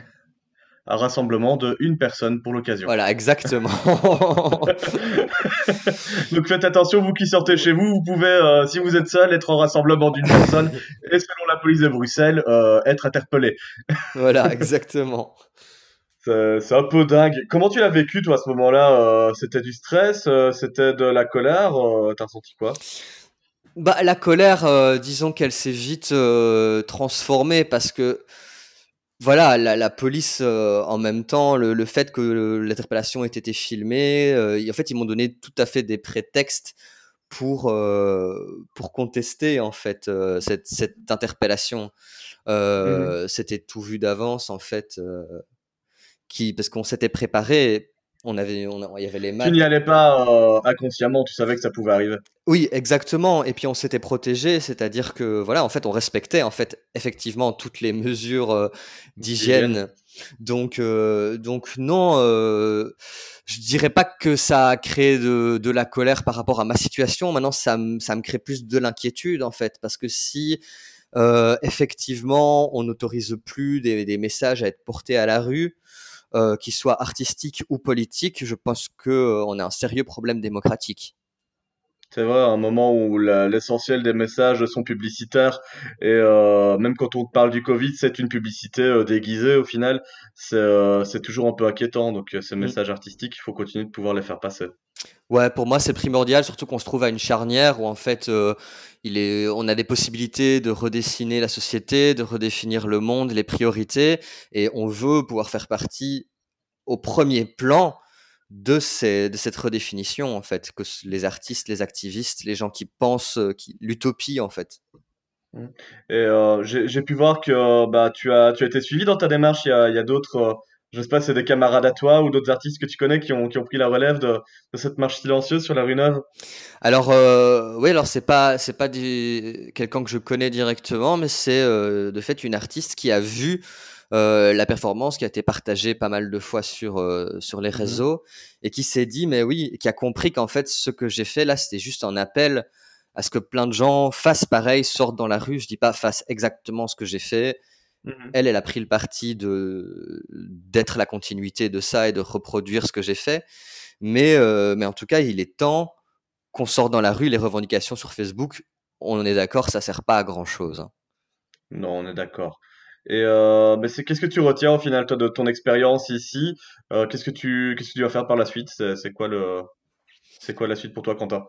Un rassemblement de une personne pour l'occasion. Voilà, exactement. Donc faites attention, vous qui sortez chez vous, vous pouvez, euh, si vous êtes seul, être en rassemblement d'une personne et selon la police de Bruxelles, euh, être interpellé. voilà, exactement. C'est un peu dingue. Comment tu l'as vécu toi à ce moment-là? Euh, c'était du stress, c'était de la colère, t'as ressenti quoi? Bah, la colère, disons qu'elle s'est vite transformée parce que voilà, la, la police, euh, en même temps, le, le fait que le- l'interpellation ait été filmée, euh, en fait, ils m'ont donné tout à fait des prétextes pour, euh, pour contester en fait euh, cette, cette interpellation. Euh, C'était tout vu d'avance en fait, euh, qui, parce qu'on s'était préparé, on avait, on, a- il y avait les Tu n'y allais pas euh, inconsciemment, tu savais que ça pouvait arriver. Oui, exactement. Et puis on s'était protégé, c'est-à-dire que voilà, en fait, on respectait en fait effectivement toutes les mesures euh, d'hygiène. Donc, euh, donc non, je dirais pas que ça a créé de, de la colère par rapport à ma situation. Maintenant, ça, me- ça me crée plus de l'inquiétude en fait, parce que si effectivement on n'autorise plus des, des messages à être portés à la rue, euh, qu'ils soient artistiques ou politiques, je pense que euh, on a un sérieux problème démocratique. C'est vrai, un moment où l'essentiel des messages sont publicitaires et euh, même quand on parle du Covid, c'est une publicité euh, déguisée au final. C'est euh, c'est toujours un peu inquiétant. Donc ces Mm. messages artistiques, il faut continuer de pouvoir les faire passer. Ouais, pour moi, c'est primordial, surtout qu'on se trouve à une charnière où en fait, il est, on a des possibilités de redessiner la société, de redéfinir le monde, les priorités, et on veut pouvoir faire partie au premier plan de, ces, de cette redéfinition, en fait, que les artistes, les activistes, les gens qui pensent, euh, qui, l'utopie, en fait. Et euh, j'ai j'ai pu voir que euh, bah tu as tu as été suivi dans ta démarche. Il y a il y a d'autres Je sais pas, c'est des camarades à toi ou d'autres artistes que tu connais qui ont, qui ont pris la relève de, de cette marche silencieuse sur la rue Neuve? Alors, euh, oui, alors c'est pas, c'est pas du- quelqu'un que je connais directement, mais c'est euh, de fait une artiste qui a vu euh, la performance, qui a été partagée pas mal de fois sur, euh, sur les Mhm. réseaux, et qui s'est dit, mais oui, qui a compris qu'en fait, ce que j'ai fait là, c'était juste un appel à ce que plein de gens fassent pareil, sortent dans la rue. Je dis pas fassent exactement ce que j'ai fait. Mhm. Elle, elle a pris le parti de d'être la continuité de ça et de reproduire ce que j'ai fait. Mais, euh, mais en tout cas, il est temps qu'on sorte dans la rue. Les revendications sur Facebook, on est d'accord, ça sert pas à grand chose. Non, on est d'accord. Et euh, mais c'est qu'est-ce que tu retiens au final toi de ton expérience ici? Euh, qu'est-ce que tu qu'est-ce que tu vas faire par la suite? C'est quoi le c'est quoi la suite pour toi, Quentin?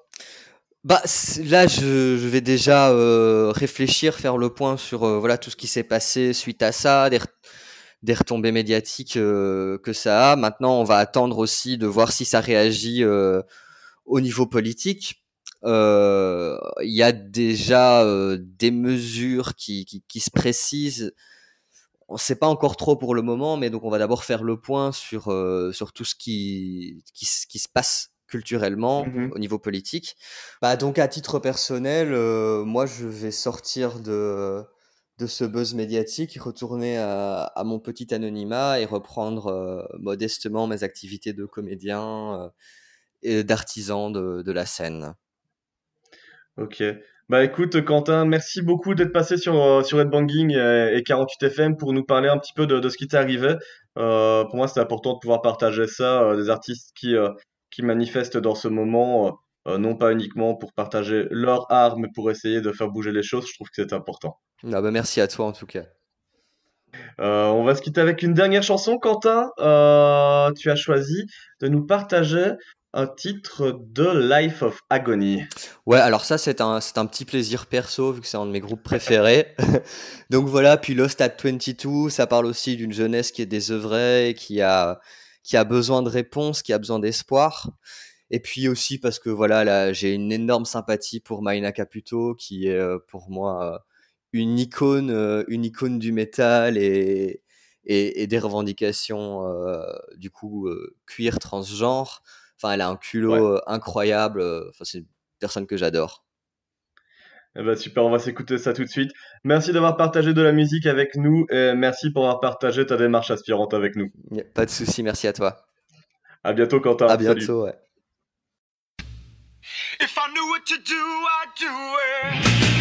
Bah là, je, je vais déjà euh, réfléchir, faire le point sur voilà tout ce qui s'est passé suite à ça, des, des retombées médiatiques que ça a. Maintenant, on va attendre aussi de voir si ça réagit au niveau politique. Il y a déjà des mesures qui, qui se précisent. On ne sait pas encore trop pour le moment, mais donc on va d'abord faire le point sur, euh, sur tout ce qui, qui, se passe culturellement Mhm. au niveau politique. Bah donc à titre personnel, euh, moi je vais sortir de, de ce buzz médiatique, retourner à, à mon petit anonymat et reprendre euh, modestement mes activités de comédien et d'artisan de, de la scène. Ok. Bah écoute, Quentin, merci beaucoup d'être passé sur, euh, sur Headbanging et, et 48 FM pour nous parler un petit peu de, de ce qui t'est arrivé. Euh, pour moi, c'est important de pouvoir partager ça, euh, des artistes qui, euh, qui manifestent dans ce moment, euh, euh, non pas uniquement pour partager leur art, mais pour essayer de faire bouger les choses. Je trouve que c'est important. Ah bah merci à toi en tout cas. Euh, on va se quitter avec une dernière chanson, Quentin. Euh, tu as choisi de nous partager un titre de Life of Agony. Ouais, alors ça c'est un, un petit plaisir perso vu que c'est un de mes groupes préférés. Donc voilà, puis Lost at 22, ça parle aussi d'une jeunesse qui est désœuvrée, qui a, qui a besoin de réponses, qui a besoin d'espoir. Et puis aussi parce que voilà, là, j'ai une énorme sympathie pour Maina Caputo, qui est euh, pour moi euh, une icône, euh, une icône du métal et, et, des revendications euh, du coup cuir transgenre. Enfin, elle a un culot Ouais. euh, incroyable. euh, Enfin, c'est une personne que j'adore. Eh ben super, on va s'écouter ça tout de suite. Merci d'avoir partagé de la musique avec nous et merci pour avoir partagé ta démarche aspirante avec nous. Pas de souci, merci à toi. À bientôt, Quentin. À Salut. bientôt. Ouais. If I knew what to do, I'd do it.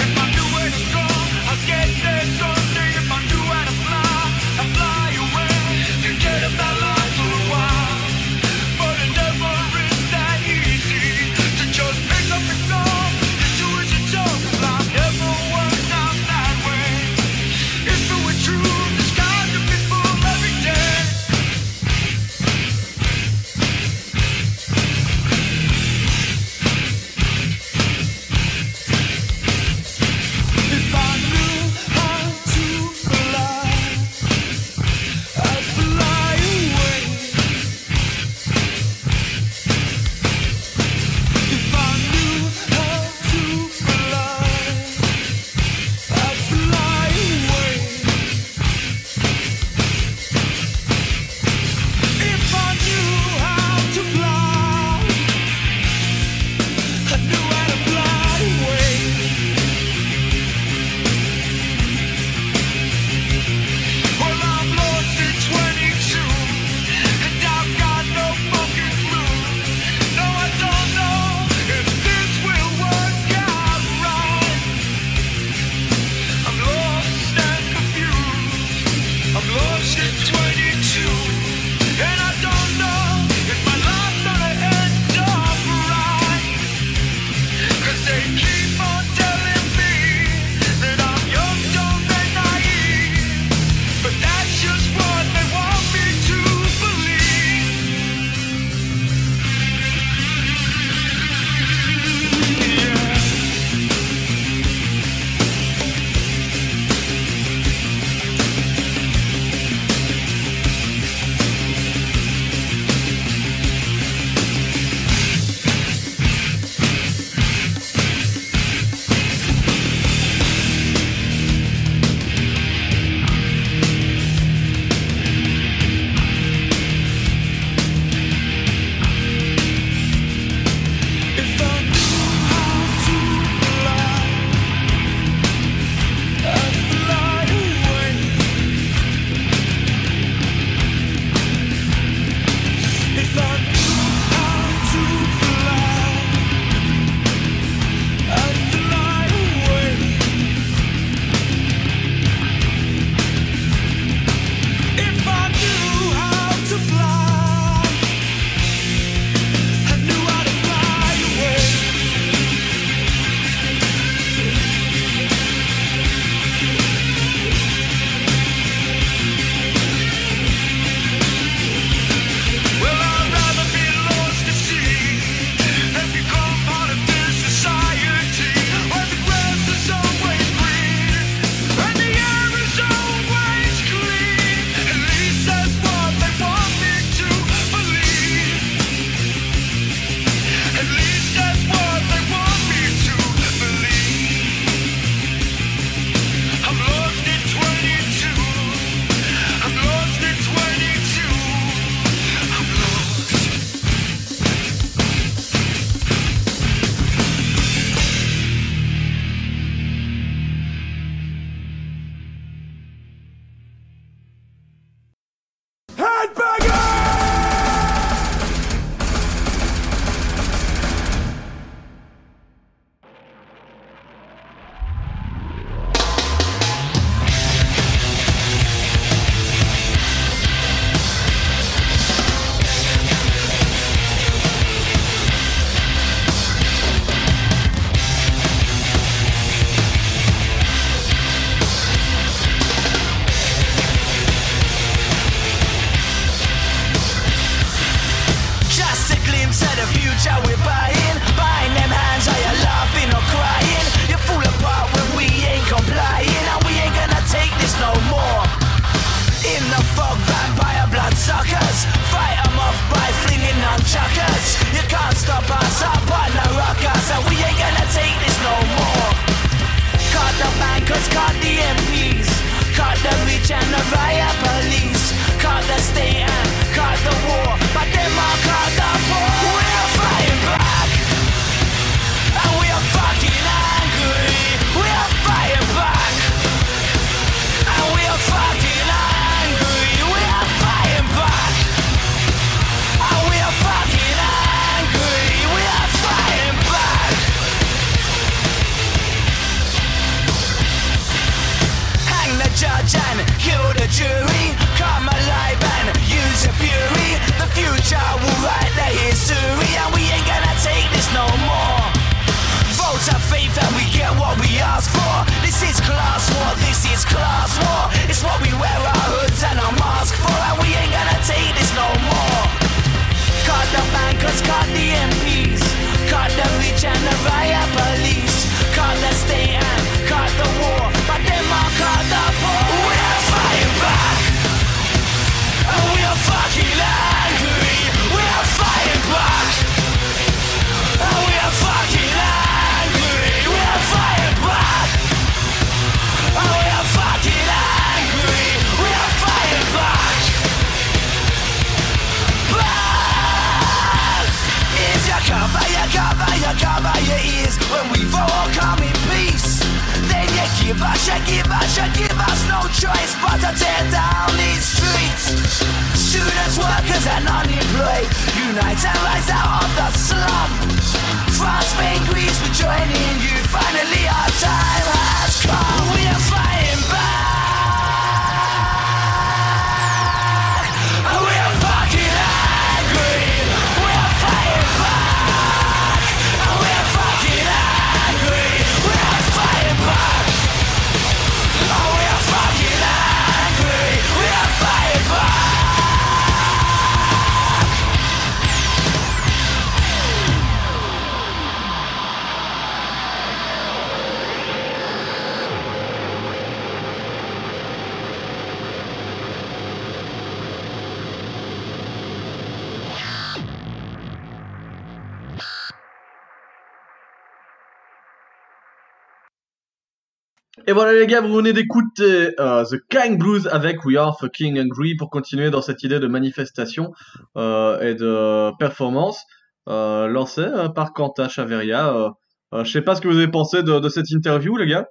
Voilà les gars, vous venez d'écouter euh, The King Blues avec We Are Fucking Angry pour continuer dans cette idée de manifestation euh, et de performance euh, lancée euh, par Quentin Chaveria. Euh, euh, je sais pas ce que vous avez pensé de, de cette interview les gars.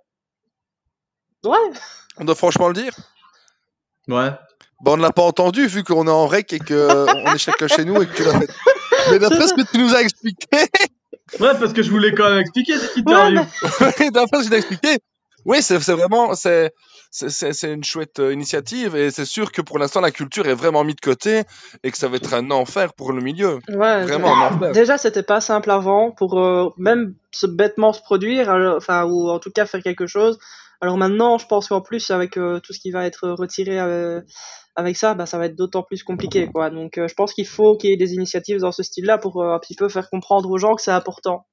Ouais, On doit franchement le dire. Ouais. Bon, on ne l'a pas entendu vu qu'on est en rec et qu'on est chacun chez nous et que. Mais d'après ce que tu nous as expliqué, Ouais, parce que je voulais quand même expliquer cette ouais, interview. mais d'après ce que tu as expliqué, oui, c'est vraiment, c'est c'est- une chouette euh, initiative et c'est sûr que pour l'instant la culture est vraiment mise de côté et que ça va être un enfer pour le milieu. ouais. Vraiment un enfer. Déjà, c'était pas simple avant pour euh, même se bêtement se produire, alors- enfin, ou en tout cas faire quelque chose. Alors maintenant, je pense qu'en plus, avec euh, tout ce qui va être retiré euh, avec ça, bah, ça va être d'autant plus compliqué, quoi. Donc, euh, je pense qu'il faut qu'il y ait des initiatives dans ce style-là pour euh, un petit peu faire comprendre aux gens que c'est important.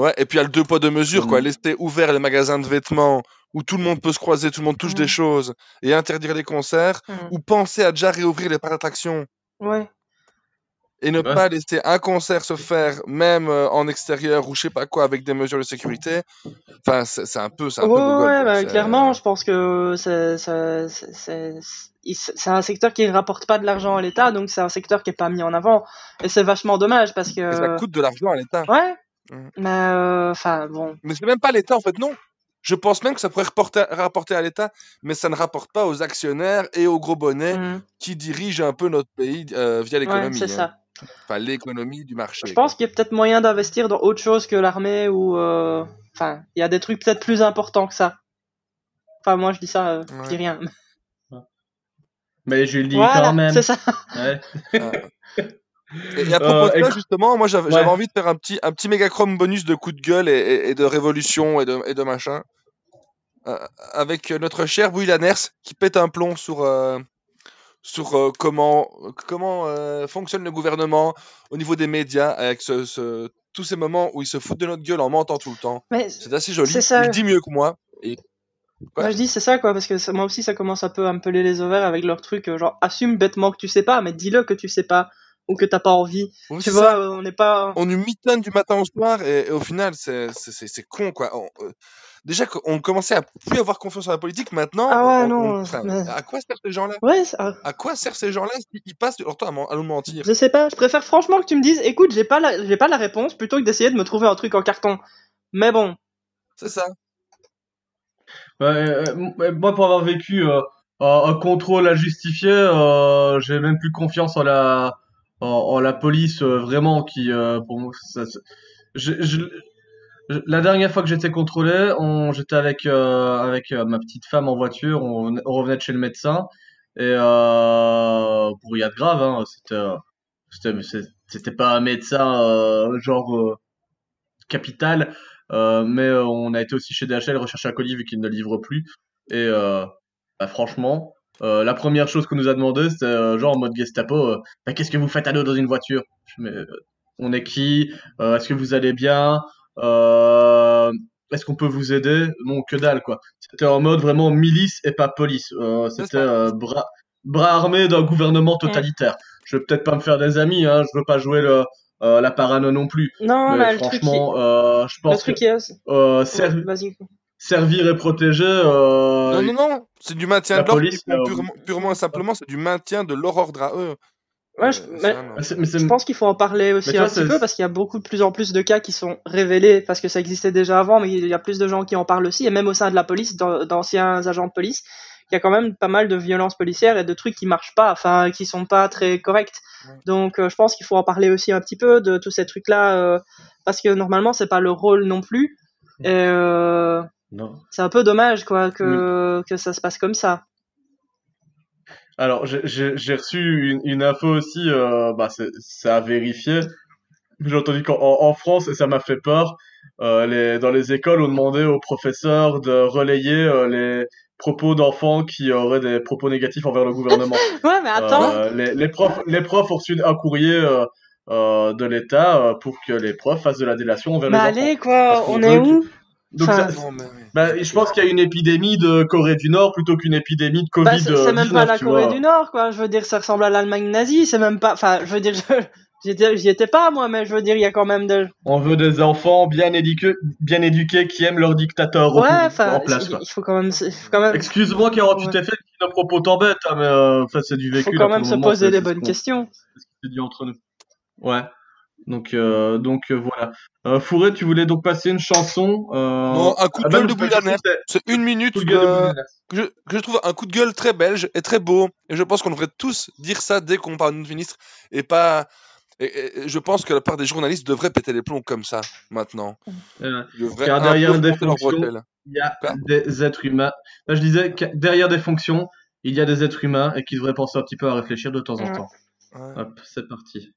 Ouais, et puis il y a le deux poids deux mesures, quoi. Mhm. Laisser ouvert les magasins de vêtements où tout le monde peut se croiser, tout le monde touche des Mhm. choses et interdire les concerts Mhm. ou penser à déjà réouvrir les parcs d'attractions Ouais. et ne Ouais. pas laisser un concert se faire même euh, en extérieur ou je sais pas quoi avec des mesures de sécurité. Enfin, c'est c'est un peu, c'est un peu Ouais, bah, clairement, je pense que c'est c'est- c'est- c'est- il- c'est un secteur qui ne rapporte pas de l'argent à l'État, donc c'est un secteur qui est pas mis en avant. Et c'est vachement dommage parce Et ça que. coûte de l'argent à l'État. Ouais. Mais euh, enfin, bon. Mais c'est même pas l'État en fait, non. Je pense même que ça pourrait reporter- rapporter à l'État, mais ça ne rapporte pas aux actionnaires et aux gros bonnets Mhm. qui dirigent un peu notre pays euh, via Ouais, l'économie. c'est hein. ça. Enfin, l'économie du marché. Je pense qu'il y a peut-être moyen d'investir dans autre chose que l'armée ou. euh, Enfin, il y a des trucs peut-être plus importants que ça. Enfin, moi, je dis ça, euh, je dis rien. Mais je le dis Voilà, quand même. c'est ça. Ouais. Et, et à propos Euh, de ça, écoute- justement, moi j'avais Ouais. envie de faire un petit, un petit méga chrome bonus de coup de gueule et, et- et de révolution et de, et de machin. Euh, avec notre cher Bouy Lanners qui pète un plomb sur, euh, sur euh, comment, comment euh, fonctionne le gouvernement au niveau des médias, avec ce, ce- tous ces moments où ils se foutent de notre gueule en mentant tout le temps. C'est assez joli. c'est ça. Il dit mieux que moi. Et Ouais. Moi je dis c'est ça quoi parce que ça- moi aussi ça commence un peu à me peler les ovaires avec leur truc genre assume bêtement que tu sais pas mais dis-le que tu sais pas ou que t'as pas envie. Oui, tu vois ça. euh, on n'est pas on nous mitonne du matin au soir et, et au final c'est c'est- c'est c'est con quoi. On- euh, déjà qu'on commençait à plus avoir confiance en la politique maintenant. Ah ouais, on- non, on- enfin, mais- À quoi servent ces gens-là? Ouais, ça- À quoi servent ces gens-là s'ils passent leur temps à, à nous mentir? Je sais pas, je préfère franchement que tu me dises écoute, j'ai pas la j'ai pas la réponse plutôt que d'essayer de me trouver un truc en carton. Mais bon, C'est ça. Ouais, euh, euh, moi, pour avoir vécu euh, un, un contrôle injustifié, euh, j'ai même plus confiance en la, en, en la police, euh, vraiment, qui, euh, pour moi, ça, je, je- la dernière fois que j'étais contrôlé, on, j'étais avec, euh, avec ma petite femme en voiture, on, revenait- de chez le médecin, et euh, brouillade grave, hein, c'était, c'était, pas un médecin, genre, capital, euh, mais on a été aussi chez DHL rechercher un colis vu qu'ils ne livrent plus. Et euh, bah, franchement, euh, la première chose qu'on nous a demandé, c'était euh, genre en mode Gestapo, euh, Bah, qu'est-ce que vous faites à dos dans une voiture? On est qui? Est-ce que vous allez bien? Est-ce qu'on peut vous aider? Non, que dalle quoi. C'était en mode vraiment milice et pas police. C'était bras, bras armés d'un gouvernement totalitaire. Je vais peut-être pas me faire des amis, hein, je veux pas jouer le, la parano non plus. non, Mais là, le truc qui franchement, je le pense que truc qui est Ouais, vas-y. Servir et protéger. Euh, Non, non, non, c'est du maintien de l'ordre. euh, purement, purement et simplement, c'est du maintien de leur ordre à eux. Ouais, je- Euh, mais- c'est- mais Je pense qu'il faut en parler aussi un petit peu parce qu'il y a beaucoup de plus en plus de cas qui sont révélés parce que ça existait déjà avant, mais il y a plus de gens qui en parlent aussi, et même au sein de la police, d'an- d'anciens agents de police, il y a quand même pas mal de violences policières et de trucs qui marchent pas, enfin qui sont pas très corrects. Ouais. Donc euh, je pense qu'il faut en parler aussi un petit peu de tous ces trucs-là euh, parce que normalement c'est pas le rôle non plus. Et euh, Non. c'est un peu dommage quoi que que ça se passe comme ça. Alors, j'ai- reçu une, une info aussi, euh, bah, c'est à vérifier. J'ai entendu qu'en en, France, et ça m'a fait peur, euh, les, dans les écoles, on demandait aux professeurs de relayer euh, les propos d'enfants qui auraient des propos négatifs envers le gouvernement. Ouais, mais attends. Les, les profs, les profs ont reçu un courrier de l'État pour que les profs fassent de la délation envers Mais les enfants. allez quoi, Parce qu'on on est que- où? Donc Enfin, ça, Non, mais oui. bah, je pense qu'il y a une épidémie de Corée du Nord plutôt qu'une épidémie de Covid. Bah, c'est c'est même pas la tu Corée vois. du Nord, quoi. Je veux dire, ça ressemble à l'Allemagne nazie. C'est même pas. Enfin, je veux dire, j'y étais, pas moi, mais je veux dire, il y a quand même de. On veut des enfants bien éduqués, bien éduqués qui aiment leur dictateur au- Ouais, enfin, en place. il, il faut quand même, il Excuse-moi 48 Ouais. FF si nos propos t'embêtent, hein, mais euh, enfin, c'est du vécu. faut quand là, même se moment, poser ce bonnes questions. c'est ce qui se dit entre nous. Ouais. Donc, euh, donc euh, voilà. Euh, Fourré, tu voulais donc passer une chanson. Euh... Non, un coup de ah bah gueule non, de Bouillanaire. c'est une minute de de que, je, que je trouve un coup de gueule très belge et très beau. Et je pense qu'on devrait tous dire ça dès qu'on parle de notre ministre. Et pas. Et, et- et je pense que la part des journalistes devrait péter les plombs comme ça, maintenant. Euh, Car derrière des fonctions, il y a Quoi des êtres humains. Là, je disais que derrière des fonctions, il y a des êtres humains et qui devraient penser un petit peu à réfléchir de temps en temps. Ouais. Hop, c'est parti.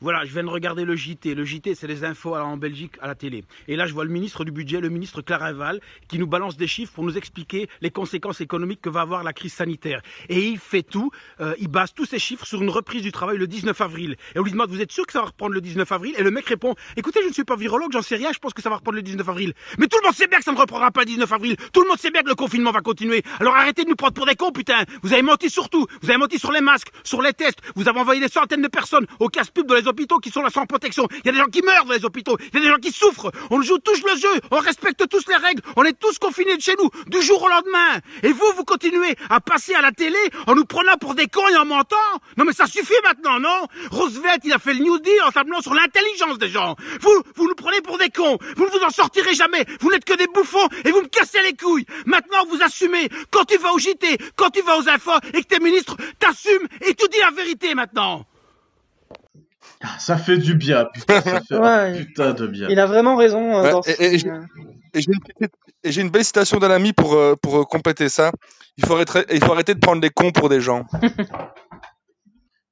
Voilà, je viens de regarder le JT. Le JT, c'est les infos en Belgique à la télé. Et là, je vois le ministre du Budget, le ministre Claraval, qui nous balance des chiffres pour nous expliquer les conséquences économiques que va avoir la crise sanitaire. Et il fait tout, euh, il base tous ces chiffres sur une reprise du travail le 19 avril. Et on lui demande, vous êtes sûr que ça va reprendre le 19 avril? Et le mec répond, écoutez, je ne suis pas virologue, j'en sais rien, je pense que ça va reprendre le 19 avril. Mais tout le monde sait bien que ça ne reprendra pas le 19 avril. Tout le monde sait bien que le confinement va continuer. Alors arrêtez de nous prendre pour des cons, putain. Vous avez menti sur tout. Vous avez menti sur les masques, sur les tests. Vous avez envoyé des centaines de personnes au casse-pub dans les hôpitaux qui sont là sans protection. Il y a des gens qui meurent dans les hôpitaux. Il y a des gens qui souffrent. On joue tous le jeu. On respecte tous les règles. On est tous confinés de chez nous du jour au lendemain. Et vous, vous continuez à passer à la télé en nous prenant pour des cons et en mentant. Non mais ça suffit maintenant, non Roosevelt, il a fait le New Deal en tablant sur l'intelligence des gens. Vous, vous nous prenez pour des cons. Vous ne vous en sortirez jamais. Vous n'êtes que des bouffons et vous me cassez les couilles. Maintenant, vous assumez. Quand tu vas au JT, quand tu vas aux infos et que t'es ministre, t'assumes et tu dis la vérité maintenant. Ah, ça fait du bien, putain. Ça fait Ouais. putain de bien. Il a vraiment raison euh, Ouais, dans et- ce et qu'il- je- Et j'ai une, belle citation d'un ami pour, euh, pour euh, compléter ça. Il faut, arrêter, il faut arrêter de prendre les cons pour des gens.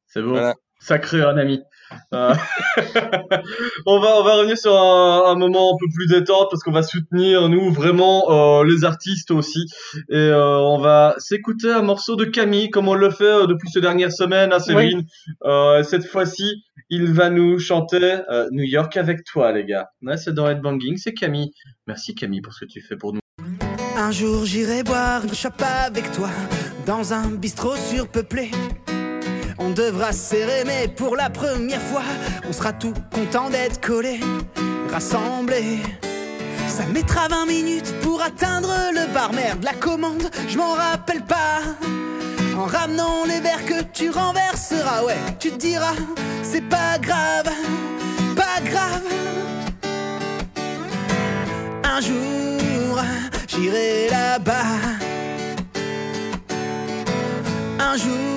C'est beau. Voilà. Sacré un ami. Euh, on va on va revenir sur un, un moment un peu plus détente parce qu'on va soutenir nous vraiment euh, les artistes aussi et euh, on va s'écouter un morceau de Camille comme on le fait euh, depuis ces dernières semaines à Céline. Euh, cette fois-ci, il va nous chanter euh, New York avec toi les gars. Ouais, c'est dans Headbanging, c'est Camille. Merci Camille pour ce que tu fais pour nous. Un jour j'irai boire une chope avec toi dans un bistrot surpeuplé. On devra se serrer, mais pour la première fois, on sera tout content d'être collés, rassemblés. Ça mettra 20 minutes pour atteindre le bar. Merde, la commande, je m'en rappelle pas. En ramenant les verres que tu renverseras, ouais, tu te diras, c'est pas grave, pas grave. Un jour, j'irai là-bas. Un jour,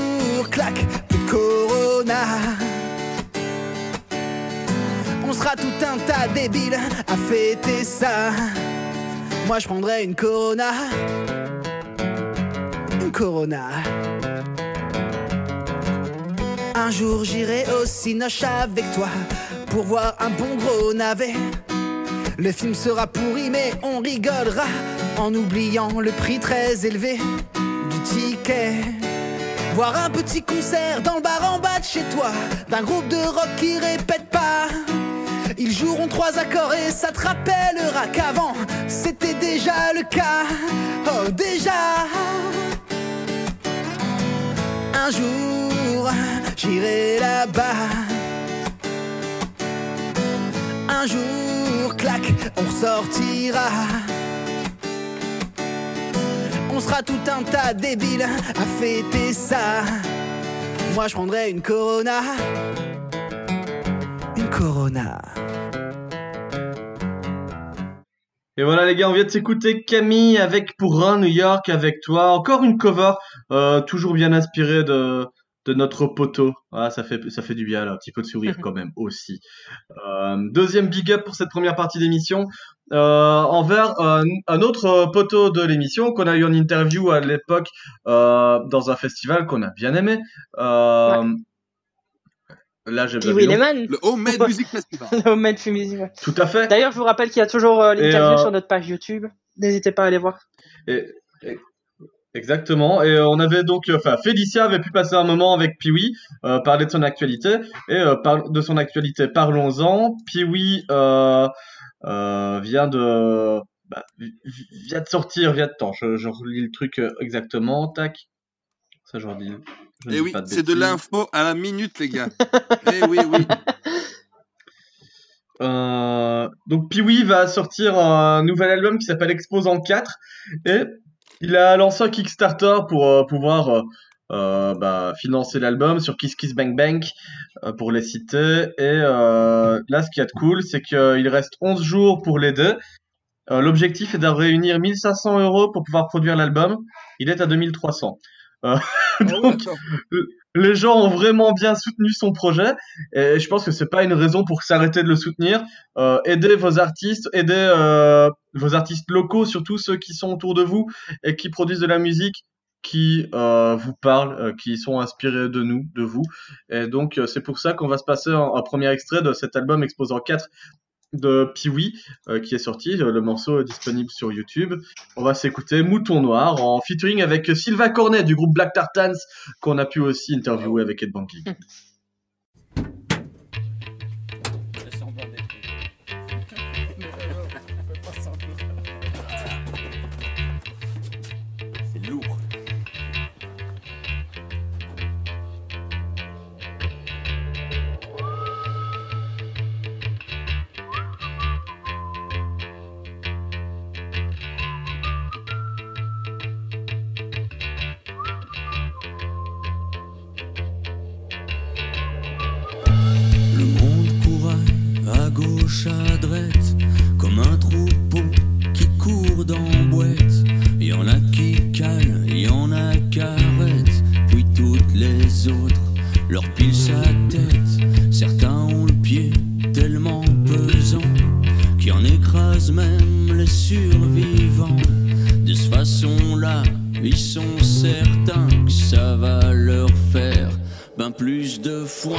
Tout un tas débiles à fêter ça. Moi, je prendrais une Corona. Une Corona. Un jour, j'irai au Cinoche avec toi pour voir un bon gros navet. Le film sera pourri, mais on rigolera en oubliant le prix très élevé du ticket. Voir un petit concert dans le bar en bas de chez toi, d'un groupe de rock qui répète pas. Ils joueront trois accords et ça te rappellera qu'avant c'était déjà le cas. Oh, déjà. Un jour, j'irai là-bas. Un jour, clac, on ressortira. On sera tout un tas débiles à fêter ça. Moi, je prendrais une Corona. Corona. Et voilà les gars, on vient de s'écouter Camille avec Pour un New York avec toi. Encore une cover, euh, toujours bien inspirée de, de notre poteau. Ah, ça fait, ça fait du bien là, un petit peu de sourire quand même aussi. Euh, deuxième big up pour cette première partie d'émission. Euh, envers un, un autre poteau de l'émission qu'on a eu en interview à l'époque euh, dans un festival qu'on a bien aimé. Euh, Là, j'ai Pee Wee Babylon. Lemon. Le Homemade Music Festival. Le Homemade ouais. Tout à fait. D'ailleurs, je vous rappelle qu'il y a toujours euh, l'interview euh, sur notre page YouTube. N'hésitez pas à aller voir. Et- et- exactement. Et euh, on avait donc, euh, enfin, Félicia avait pu passer un moment avec Piwi, euh, parler de son actualité. Et euh, par- de son actualité, parlons-en. Piwi euh, euh, vient de, bah, vi- vi- vient de sortir, vient de temps. Je, je relis le truc euh, exactement. Tac. Ça, je redis. Je Et dis oui, c'est de l'info à la minute, les gars. Eh oui, oui. Euh, donc Piwi va sortir un nouvel album qui s'appelle Exposant 4 et il a lancé un Kickstarter pour euh, pouvoir euh, bah, financer l'album sur Kiss Kiss Bang Bang pour les citer. Et là ce qui est de cool c'est qu'il reste 11 jours pour l'aider Euh, l'objectif est de réunir 1500 euros pour pouvoir produire l'album. Il est à 2300 Euh, donc les gens ont vraiment bien soutenu son projet et je pense que c'est pas une raison pour s'arrêter de le soutenir. Euh, aidez vos artistes, aidez euh, vos artistes locaux, surtout ceux qui sont autour de vous et qui produisent de la musique qui euh, vous parlent, euh, qui sont inspirés de nous, de vous. Et donc euh, c'est pour ça qu'on va se passer un, un premier extrait de cet album exposant 4 de Piwi euh, qui est sorti. Euh, Le morceau est disponible sur YouTube. On va s'écouter Mouton Noir en featuring avec Sylvain Cornet du groupe Black Tartans qu'on a pu aussi interviewer avec Ed Banking. leur pilent sa tête. Certains ont le pied tellement pesant qui en écrase même les survivants. De cette façon-là, ils sont certains que ça va leur faire ben plus de foin.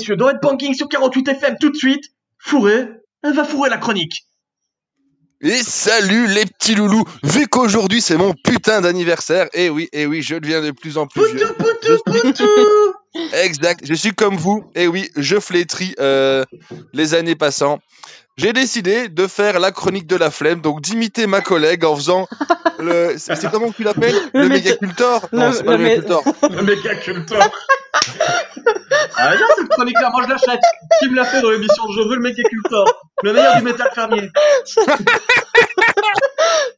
Messieurs, dans Headbanking sur 48 FM, tout de suite, Fourré, elle va fourrer la chronique. Et salut les petits loulous Vu qu'aujourd'hui c'est mon putain d'anniversaire, et oui, et oui, je deviens de plus en plus vieux. Poutou, poutou, poutou Exact, je suis comme vous, et oui, je flétris euh, les années passant. J'ai décidé de faire la chronique de la flemme, donc d'imiter ma collègue en faisant le... C'est c'est comment tu l'appelles? Le Le, mé- mégacultor? Non, le- c'est pas le le mé- mégacultor. Le méga culteur. Ah bien cette chronique-là, moi je l'achète. Qui me l'a fait dans l'émission? Je veux le méga culteur. Le meilleur du métal fermier.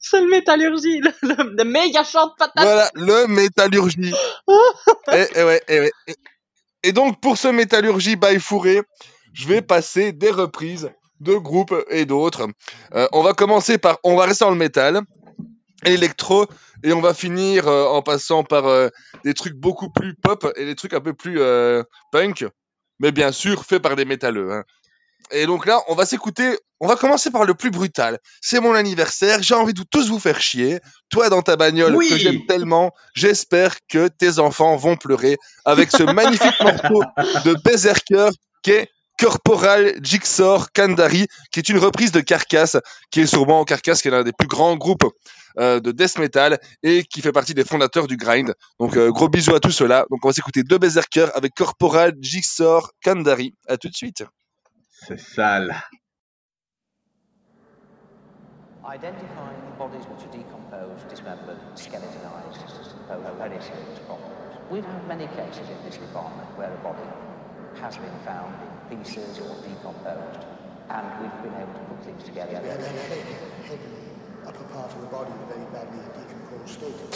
C'est le métallurgie, le, le- le méga champ de patates. Voilà, le métallurgie. et, et ouais, et ouais. Et, et donc, pour ce métallurgie by Fourré, je vais passer des reprises de groupes et d'autres. Euh, on va commencer par, on va rester dans le métal, électro, et on va finir euh, en passant par euh, des trucs beaucoup plus pop et des trucs un peu plus punk, mais bien sûr fait par des métalleux. hein. Et donc là, on va s'écouter. On va commencer par le plus brutal. C'est mon anniversaire. J'ai envie de tous vous faire chier. Toi dans ta bagnole Oui. que j'aime tellement. J'espère que tes enfants vont pleurer avec ce magnifique morceau de Berserker qui est Corporal Jigsaw Kandari, qui est une reprise de Carcass, qui est sûrement Carcass, qui est l'un des plus grands groupes euh, de death metal et qui fait partie des fondateurs du grind. Donc euh, gros bisous à tous ceux-là. Donc on va s'écouter deux Berserker avec Corporal Jigsaw Kandari. À tout de suite. C'est sale. Identifying the bodies which are decomposed, dismembered, skeletonized, periscope problems. We don't have many cases in this department where a body has been found in pieces or decomposed and we've been able to put things together. Heavy, heavy upper part of the body in a very badly decomposed state.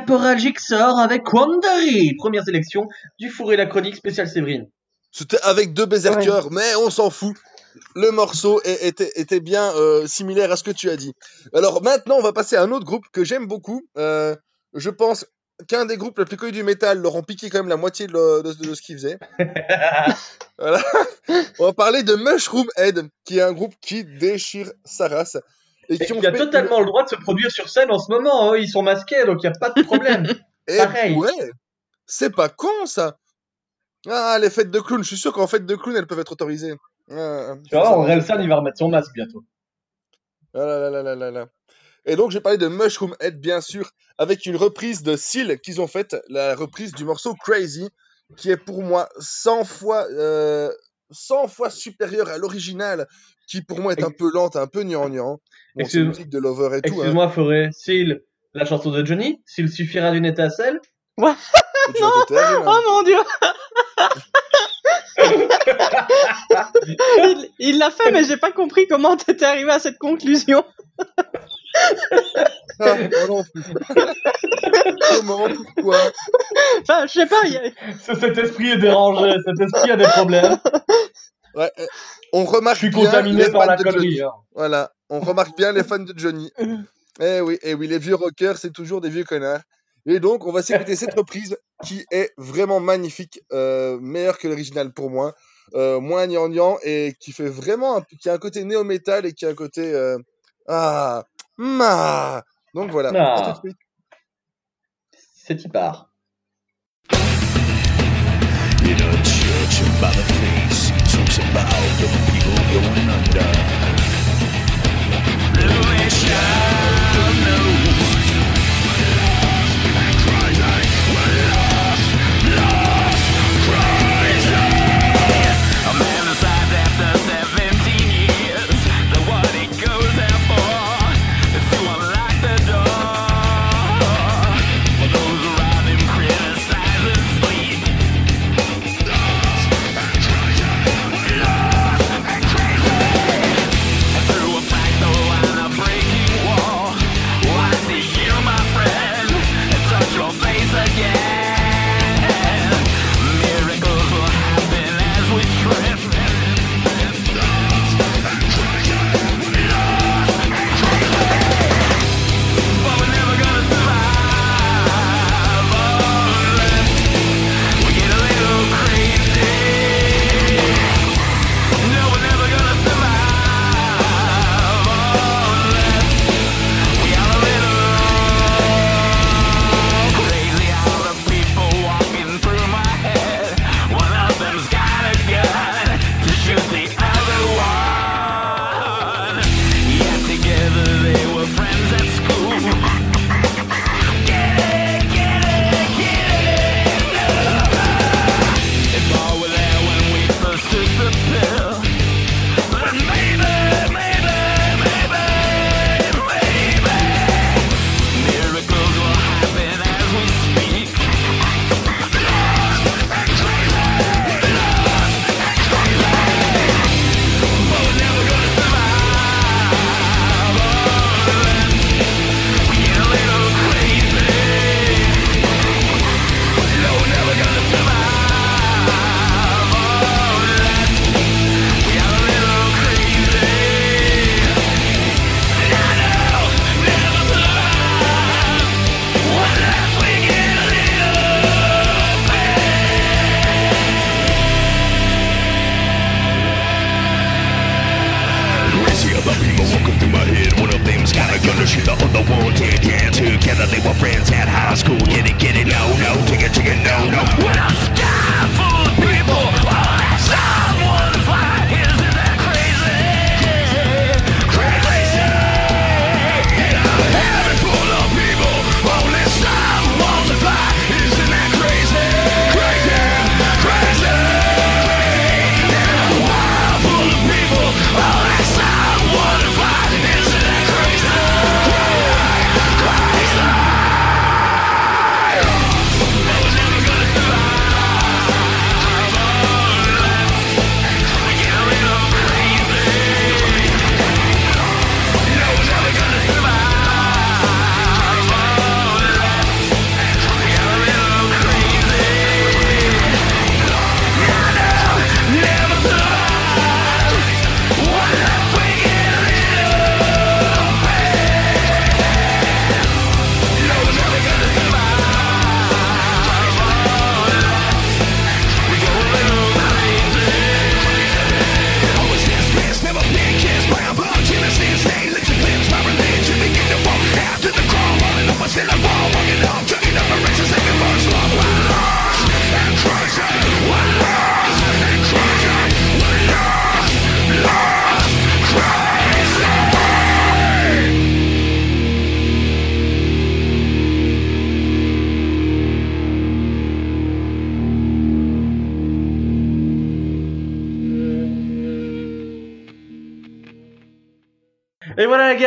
Caporal Jigsaw avec Wandary, première sélection du Four et la chronique spéciale Séverine. C'était avec deux berserkers, mais on s'en fout. Le morceau est- était, était bien euh, similaire à ce que tu as dit. Alors maintenant, on va passer à un autre groupe que j'aime beaucoup. Euh, je pense qu'un des groupes les plus connus du métal leur ont piqué quand même la moitié de, le- de- de ce qu'ils faisaient. Voilà. On va parler de Mushroom Head, qui est un groupe qui déchire sa race. Et Et qui ont a fait totalement le droit de se produire sur scène en ce moment. hein. Ils sont masqués, donc il n'y a pas de problème. Et Pareil. ouais, c'est pas con ça. Ah, les fêtes de clowns, je suis sûr qu'en fête de clowns, elles peuvent être autorisées. Ah, tu vas voir, Orelsan, il va remettre son masque bientôt. Ah là là là là là là. Et donc, j'ai parlé de Mushroom Head, bien sûr, avec une reprise de Seal qu'ils ont faite, la reprise du morceau Crazy, qui est pour moi 100 fois, euh, 100 fois supérieure à l'original, qui pour moi est un peu lente, un peu gnangnan. Bon, c'est Excuse- une musique de Lover et tout. hein. Excuse-moi, Forêt. S'il, la chanson de Johnny, s'il suffira d'une étincelle. Ouais. Jonas. Oh mon dieu Il- Il l'a fait, mais j'ai pas compris comment t'étais arrivé à cette conclusion. Ah, moi non plus. Comment, pourquoi? Enfin, je sais pas, y a- Ce- Cet esprit est dérangé, cet esprit a des problèmes. Ouais, euh, on remarque Je suis bien contaminé les par fans la de connerie. Johnny. hein. Voilà, on remarque bien les fans de Johnny. Eh oui, eh oui, les vieux rockers, c'est toujours des vieux connards. Et donc, on va s'écouter cette reprise qui est vraiment magnifique, euh, meilleure que l'original pour moi, euh, moins gnangnan et qui fait vraiment, un, qui a un côté néo-metal et qui a un côté euh, ah, ma. Donc voilà. Ah. à tout de suite. C'est y part. In a church and by the face, he talks about the people going under. Revelation knows.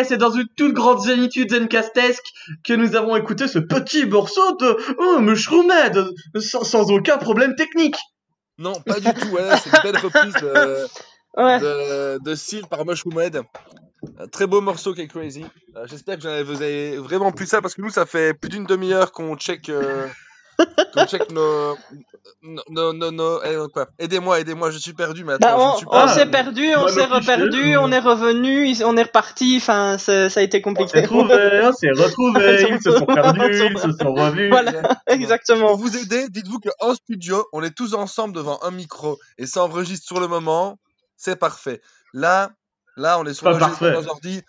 Et voilà c'est dans une toute grande zénitude zencastesque que nous avons écouté ce petit morceau de oh, Mushroomhead sans, sans aucun problème technique. Non, pas du tout. Ouais, c'est une belle reprise de, Ouais. de, de Seal par Mushroomhead. Un très beau morceau qui est crazy. Euh, J'espère que vous avez- vous avez vraiment plu ça parce que nous, ça fait plus d'une demi-heure qu'on check, euh, qu'on check nos. nos- eh, quoi. Aidez-moi, aidez-moi, je suis perdu maintenant. Bah, on suis on pas- s'est perdu, on s'est reperdu, on est revenu, on est reparti. Enfin, ça a été On s'est compliqué. trouvés, on s'est retrouvés, ils se sont perdus, ils se sont revus. Voilà, Pour exactement. vous aider, dites-vous qu'en studio, on est tous ensemble devant un micro et ça enregistre sur le moment, c'est parfait. Là, là, on est sur nos ordi,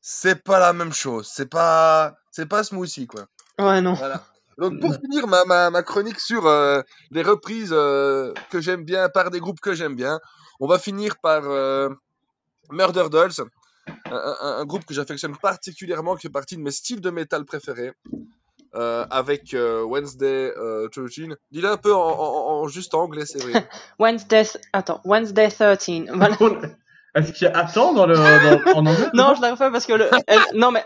c'est pas la même chose. C'est pas, c'est pas smoothie quoi. Ouais, non. Voilà. Donc pour finir ma, ma, ma chronique sur euh, les reprises euh, que j'aime bien par des groupes que j'aime bien, on va finir par euh, Murder Dolls, un, un- un groupe que j'affectionne particulièrement, qui fait partie de mes styles de métal préférés, euh, avec euh, Wednesday euh, 13. Dis-le un peu en, en- en- juste en anglais, c'est vrai. Wednesday, attends, Wednesday 13. Voilà. Est-ce qu'il y a attends dans le, dans- en anglais Non, je la refais parce que le, non mais,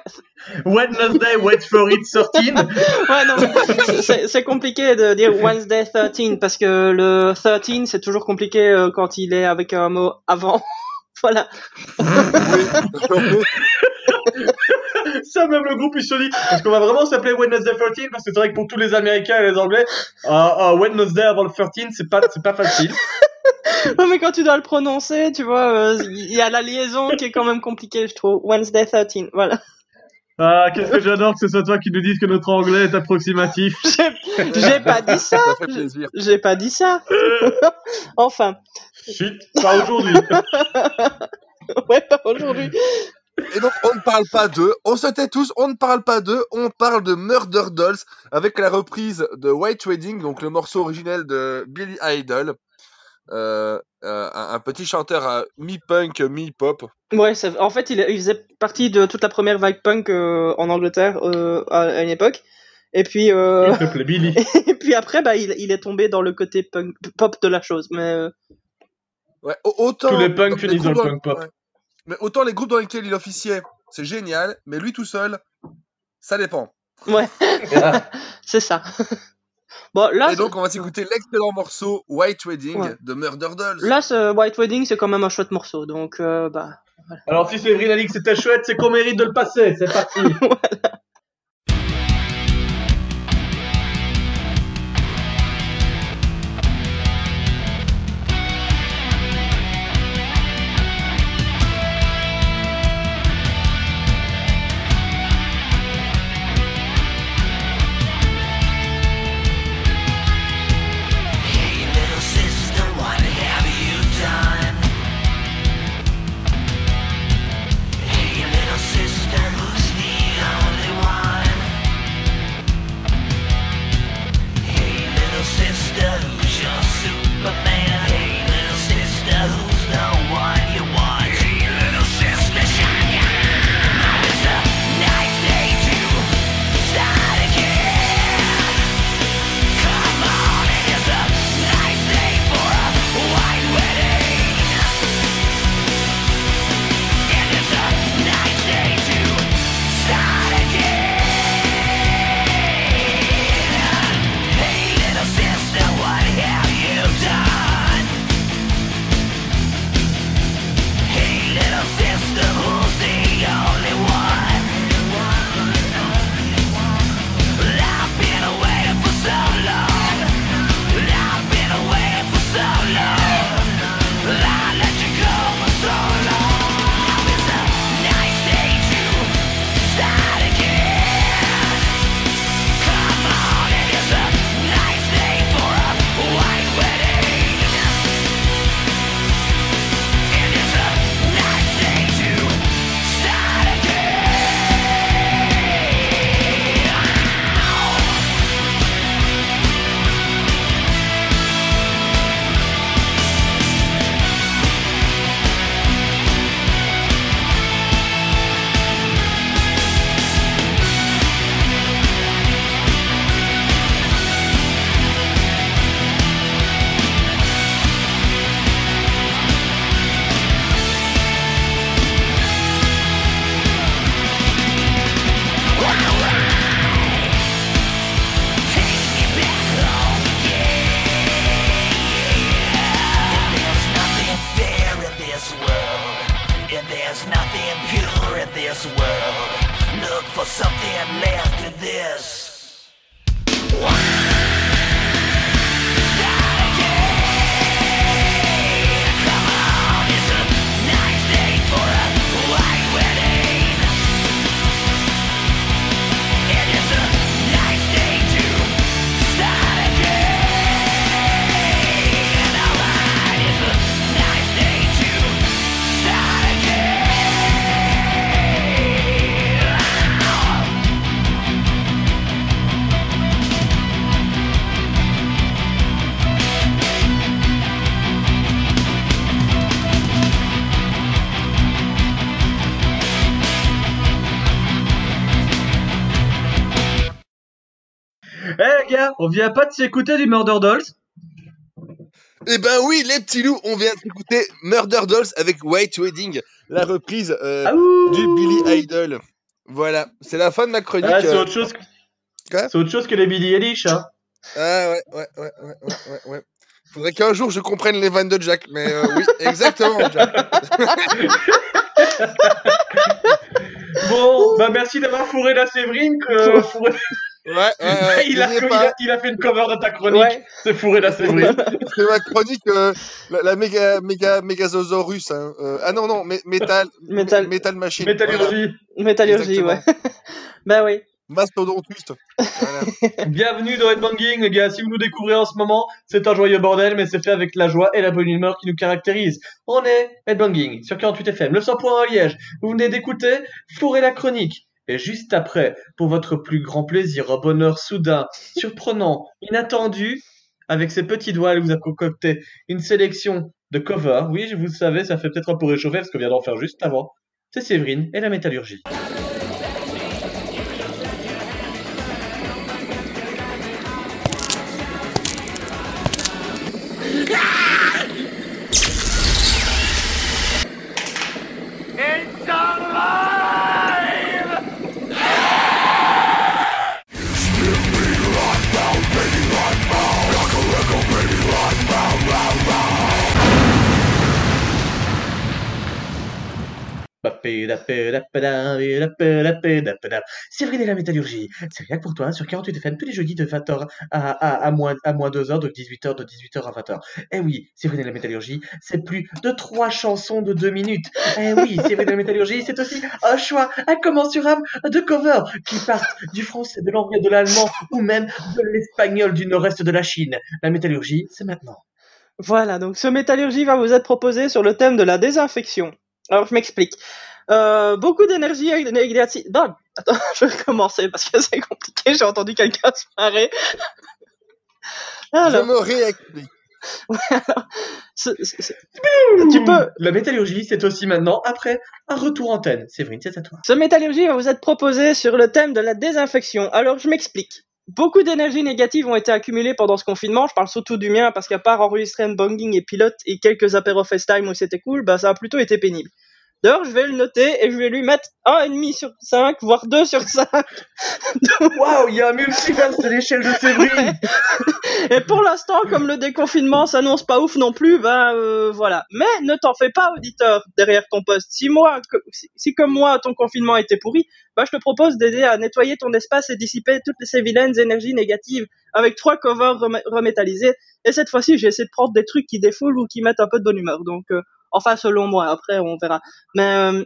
Wednesday, wait for it 13. ouais, non, c'est- c'est compliqué de dire Wednesday 13 parce que le 13 c'est toujours compliqué euh, quand il est avec un mot avant. voilà. Ça, même le groupe, il se dit, est-ce qu'on va vraiment s'appeler Wednesday 13 Parce que c'est vrai que pour tous les Américains et les Anglais, euh, euh, Wednesday avant le 13, c'est pas, c'est pas facile. Ouais, mais quand tu dois le prononcer, tu vois, euh, il y a la liaison qui est quand même compliquée, je trouve. Wednesday 13, voilà. Ah, qu'est-ce que j'adore que ce soit toi qui nous dise que notre anglais est approximatif. J'ai pas dit ça. J'ai pas dit ça. enfin, Chut, pas aujourd'hui. ouais, pas aujourd'hui. Et donc on ne parle pas d'eux, on se tait tous, on ne parle pas d'eux, on parle de Murder Dolls avec la reprise de White Wedding, donc le morceau originel de Billy Idol. Euh, euh, un, petit chanteur à mi-punk, mi-pop. Ouais, en fait, il, il faisait partie de toute la première vague punk euh, en Angleterre euh, à, à une époque. Et puis, euh, S'il te plaît, Billy. et puis après, bah, il, il est tombé dans le côté punk, pop de la chose. Mais euh, Ouais, autant Tous les punks finissent dans groupes le punk pop. ouais. Mais autant les groupes dans lesquels il officiait, c'est génial, mais lui tout seul, ça dépend. ouais, c'est ça. bon, là, Et donc on va s'écouter l'excellent morceau White Wedding Ouais. de Murder Dolls. là, ce White Wedding, c'est quand même un chouette morceau. Donc, euh, bah, Alors, si Séverine a dit que c'était chouette, c'est qu'on mérite de le passer. C'est parti. on vient pas de s'écouter du Murder Dolls Eh ben oui, les petits loups, on vient d'écouter Murder Dolls avec White Wedding, la reprise euh, du Billy Idol. Voilà, c'est la fin de ma chronique. Ah, c'est euh, autre chose que... C'est autre chose que les Billy Eilish, hein. Ah ouais, ouais, ouais, ouais, ouais. Faudrait qu'un jour je comprenne les vannes de Jack, mais euh, oui, exactement, Jack. Bon, bah merci d'avoir fourré la Séverine. Que. Ouais, il, a, n'oubliez il, pas. a, il a fait une cover de ta chronique. C'est fourré la Séverine. C'est ma chronique, euh, la, la méga, méga, mégazosaurus. Hein. Euh, ah non, non, mé- métal, Métal- métal machine. Métallurgie. Métallurgie, ouais. bah oui. Mastodontuste. Bienvenue dans Headbanging, les gars. Si vous nous découvrez en ce moment, c'est un joyeux bordel, mais c'est fait avec la joie et la bonne humeur qui nous caractérise. On est Headbanging sur 48 FM, le 100.1 à Liège. Vous venez d'écouter Fourrer la chronique. Et juste après, pour votre plus grand plaisir, un bonheur soudain, surprenant, inattendu, avec ses petits doigts, elle vous a concocté une sélection de covers. Oui, vous le savez, ça fait peut-être un peu réchauffer parce qu'on vient d'en faire juste avant. C'est Séverine et la métallurgie. C'est vrai, la métallurgie. C'est rien que pour toi, sur 48 FM, tous les jeudis de 20h à, à, à, moins, à moins 2h, de 18h, de 18h à 20h. Eh oui, c'est vrai, la métallurgie, c'est plus de trois chansons de 2 minutes. Eh oui, c'est vrai, la métallurgie, c'est aussi un choix incommensurable de covers qui partent du français, de l'anglais, de l'allemand ou même de l'espagnol du nord-est de la Chine. La métallurgie, c'est maintenant. Voilà, donc ce métallurgie va vous être proposé sur le thème de la désinfection. Alors je m'explique. Euh, beaucoup d'énergie négative. Non, attends, je vais recommencer parce que c'est compliqué. J'ai entendu quelqu'un se marrer. Je me réexplique. Ouais, alors, tu peux. La métallurgie, c'est aussi maintenant, après, un retour antenne. Séverine, c'est à toi. Ce métallurgie va vous être proposé sur le thème de la désinfection. Alors, je m'explique. Beaucoup d'énergie négative ont été accumulées pendant ce confinement. Je parle surtout du mien parce qu'à part enregistrer un banging et pilote et quelques apéros FaceTime où c'était cool, bah, ça a plutôt été pénible. D'ailleurs, je vais le noter et je vais lui mettre 1,5 sur 5, voire 2 sur 5. Waouh, il y a un multiverse de l'échelle de Séverine. Et pour l'instant, comme le déconfinement s'annonce pas ouf non plus, ben euh, voilà. Mais ne t'en fais pas, auditeur, derrière ton poste. Si moi, si, si comme moi, ton confinement était pourri, ben je te propose d'aider à nettoyer ton espace et dissiper toutes ces vilaines énergies négatives avec trois covers rem- remétallisés. Et cette fois-ci, j'ai essayé de prendre des trucs qui défoulent ou qui mettent un peu de bonne humeur. Donc, euh, enfin, selon moi. Après, on verra. Mais euh,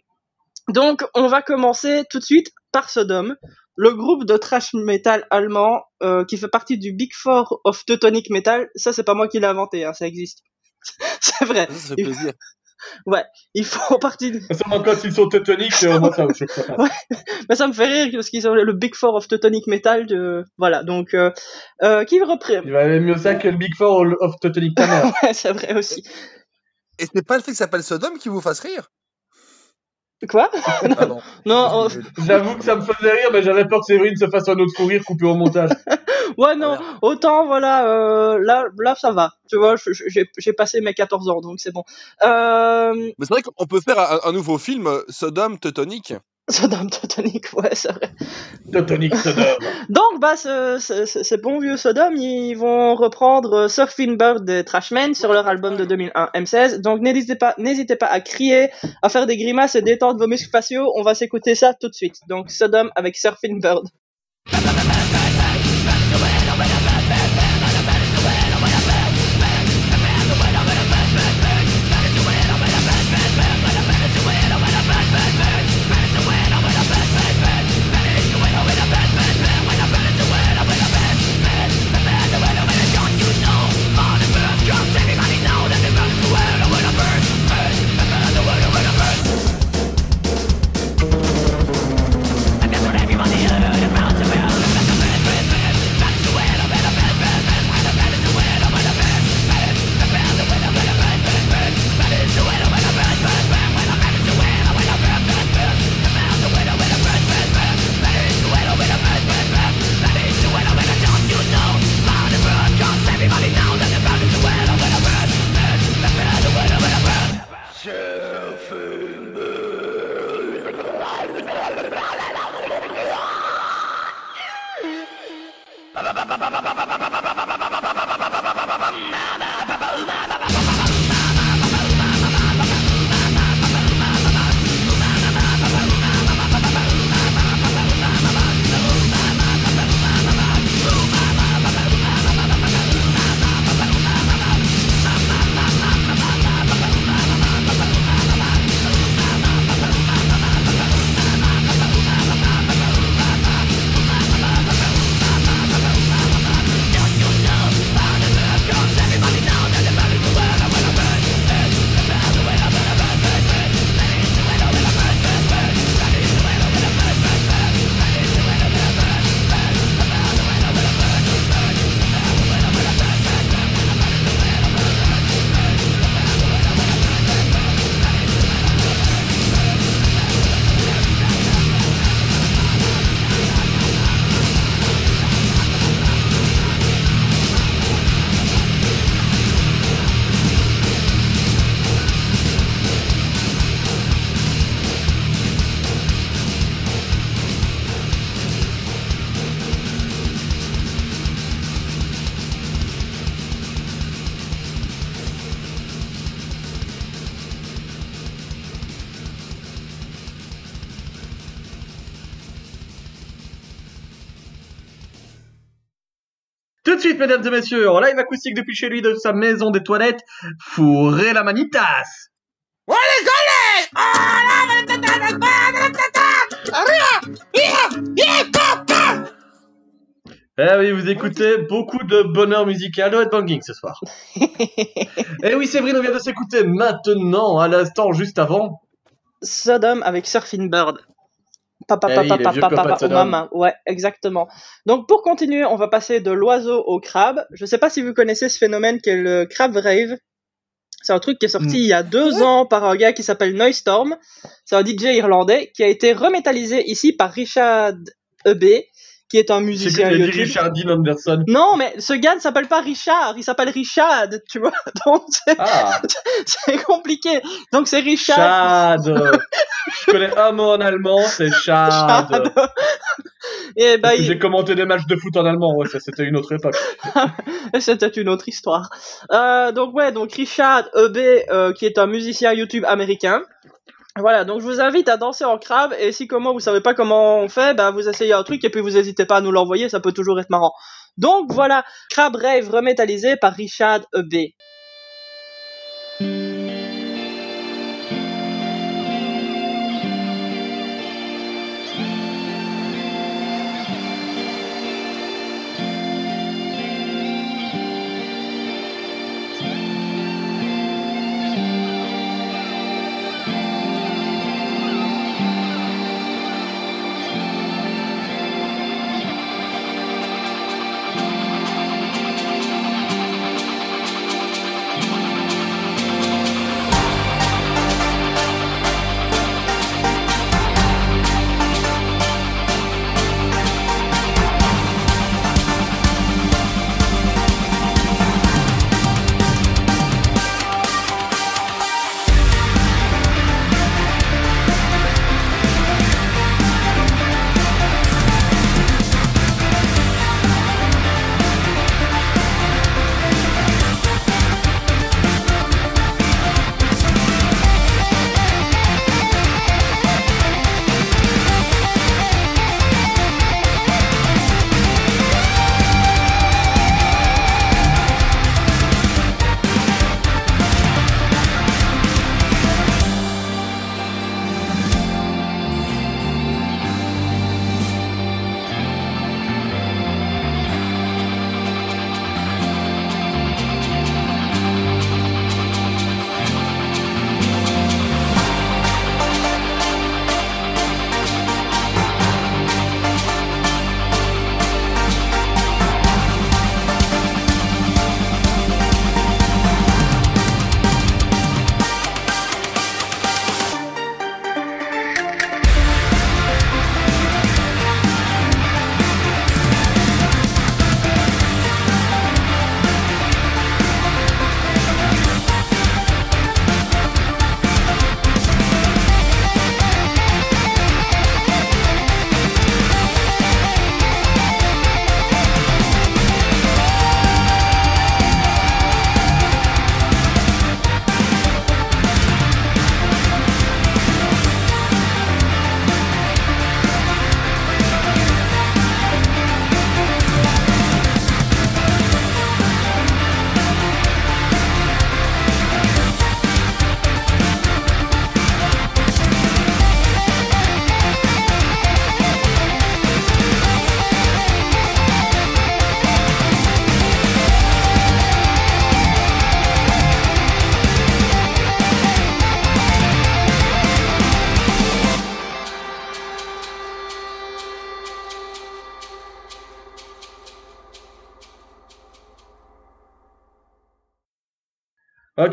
donc, on va commencer tout de suite par Sodom, le groupe de trash metal allemand euh, qui fait partie du Big Four of Teutonic Metal. Ça, c'est pas moi qui l'ai inventé, hein, ça existe. c'est vrai. Ça fait plaisir. Ouais, ils font partie. De... Seulement quand ils sont teutoniques, euh, moi ça me choque pas. Ouais, mais ça me fait rire parce qu'ils sont le Big Four of Teutonic Metal. De... Voilà, donc euh, euh, qui reprend Il valait mieux ça que le Big Four of Teutonic Tanner. Ouais, c'est vrai aussi. Et c'est pas le fait que ça s'appelle Sodome qui vous fasse rire Quoi? Non, oh, J'avoue que ça me faisait rire, mais j'avais peur que Séverine se fasse un autre fou rire coupé au montage. ouais, non, autant, voilà, euh, là, là, ça va. Tu vois, j'ai passé mes 14 ans, donc c'est bon. Euh, Mais c'est vrai qu'on peut faire un, un nouveau film, Sodome Teutonique. Sodome Totonic, ouais, c'est vrai. Totonic Sodome. Donc, bah, ce, ce, ce- ces bons vieux Sodome, ils vont reprendre euh, Surfing Bird des Trashmen sur leur album de 2001, M16. Donc, n'hésitez pas, n'hésitez pas à crier, à faire des grimaces et détendre vos muscles faciaux. On va s'écouter ça tout de suite. Donc, Sodome avec Surfing Bird. Mesdames et messieurs, en live acoustique depuis chez lui de sa maison des toilettes, fourré la manitas. Eh oui, vous écoutez beaucoup de bonheur musical au Headbanging ce soir. Eh oui, Séverine, on vient de s'écouter maintenant, à l'instant, juste avant. Sodome avec Surfing Bird. Papa, papa, papa, vieux papa, oh, Sodome. maman. Ouais, exactement. Donc, pour continuer, on va passer de l'oiseau au crabe. Je sais pas si vous connaissez ce phénomène qui est le crab rave. C'est un truc qui est sorti Mm. il y a deux ans par un gars qui s'appelle Noistorm. C'est un DJ irlandais qui a été remétallisé ici par Richard E.B., qui est un musicien dit Anderson. Non, mais ce gars ne s'appelle pas Richard, il s'appelle Richard, tu vois. Donc, c'est Ah, c'est compliqué. Donc, c'est Richard. Chad. Je connais un mot en allemand, c'est Chad. Chad. Et bah, Parce que il- J'ai commenté des matchs de foot en allemand, ouais, c'était une autre époque. C'était une autre histoire. Euh, donc ouais, donc Richard EB, euh, qui est un musicien YouTube américain. Voilà, donc je vous invite à danser en crabe et si comment vous savez pas comment on fait, bah vous essayez un truc et puis vous hésitez pas à nous l'envoyer, ça peut toujours être marrant. Donc voilà, Crab Rave remétallisé par Richard EB.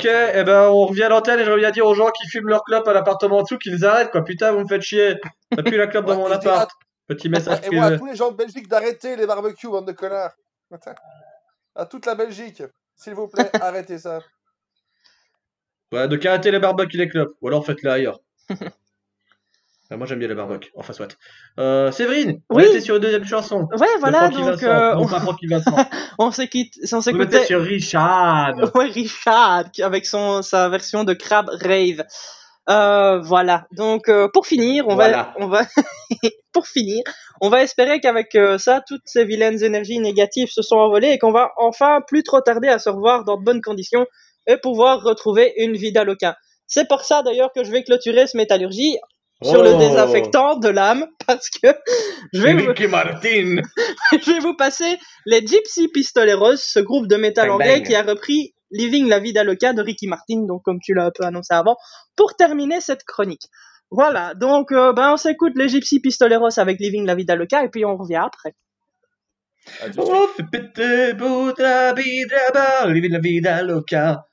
Ok, et ben on revient à l'antenne et je reviens dire aux gens qui fument leur clope à l'appartement en dessous qu'ils arrêtent quoi. Putain, vous me faites chier. T'as plus la clope dans Ouais, mon appart. Petit message Et moi, à privé. tous les gens de Belgique d'arrêter les barbecues, bande de connards. À toute la Belgique, s'il vous plaît, arrêtez ça. Ouais, donc arrêtez les barbecues et les clopes. Ou alors faites-les ailleurs. Ah, moi j'aime bien les barbecues. Enfin soit. Euh, Séverine, on Oui. était sur une deuxième chanson. Ouais, de voilà, Francky donc euh, Non, on, pas on s'écoute- on on était s'écoutait sur Richard. ouais, Richard avec son sa version de Crab Rave. Euh, voilà. Donc euh, pour finir, on Voilà. va on va pour finir, on va espérer qu'avec euh, ça toutes ces vilaines énergies négatives se sont envolées et qu'on va enfin plus trop tarder à se revoir dans de bonnes conditions et pouvoir retrouver une vida loca. C'est pour ça d'ailleurs que je vais clôturer ce métallurgie sur le Oh. désinfectant de l'âme parce que je vais vous, je vais vous passer les Gypsy Pistoleros, ce groupe de métal Bang, anglais bang. qui a repris Living la Vida Loca de Ricky Martin, donc comme tu l'as un peu annoncé avant, pour terminer cette chronique. Voilà, donc euh, ben on s'écoute les Gypsy Pistoleros avec Living la Vida Loca et puis on revient après. À tout de suite. On fait péter pour la vida bar, living la vida loca.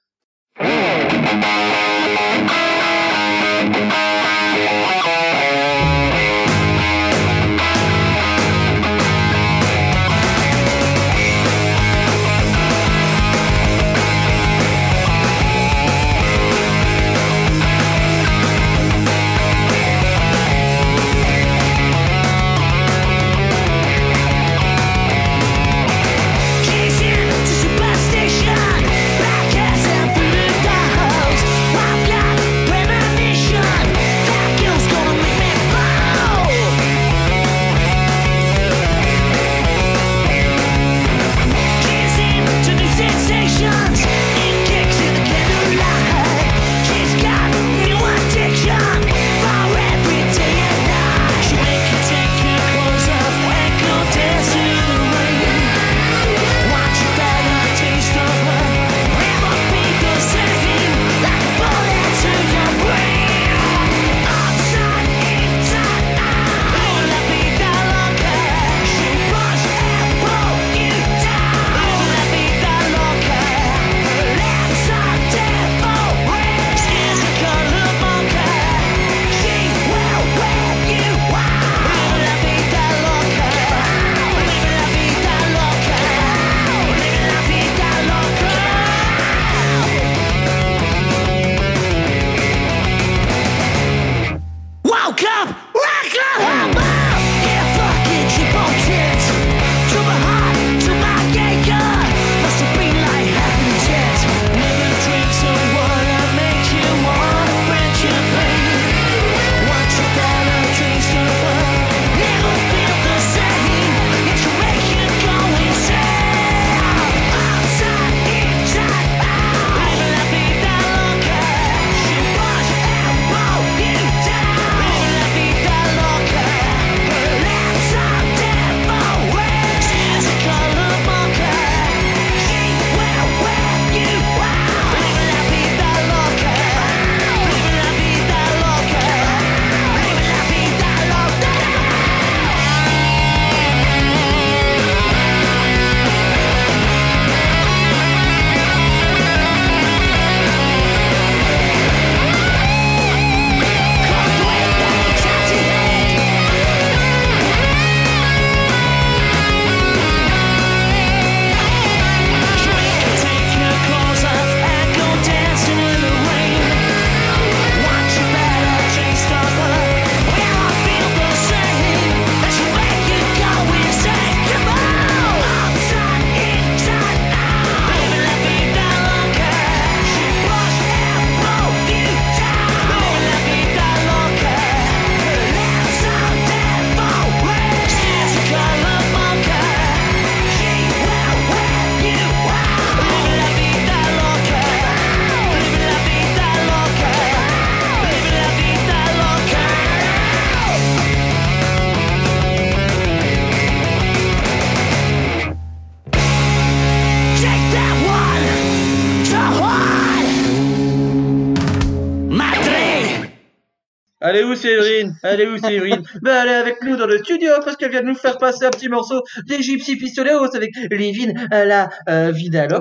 Elle est où Séverine Ben elle est avec nous dans le studio parce qu'elle vient de nous faire passer un petit morceau des Gypsy Pistoleros avec Living à la euh.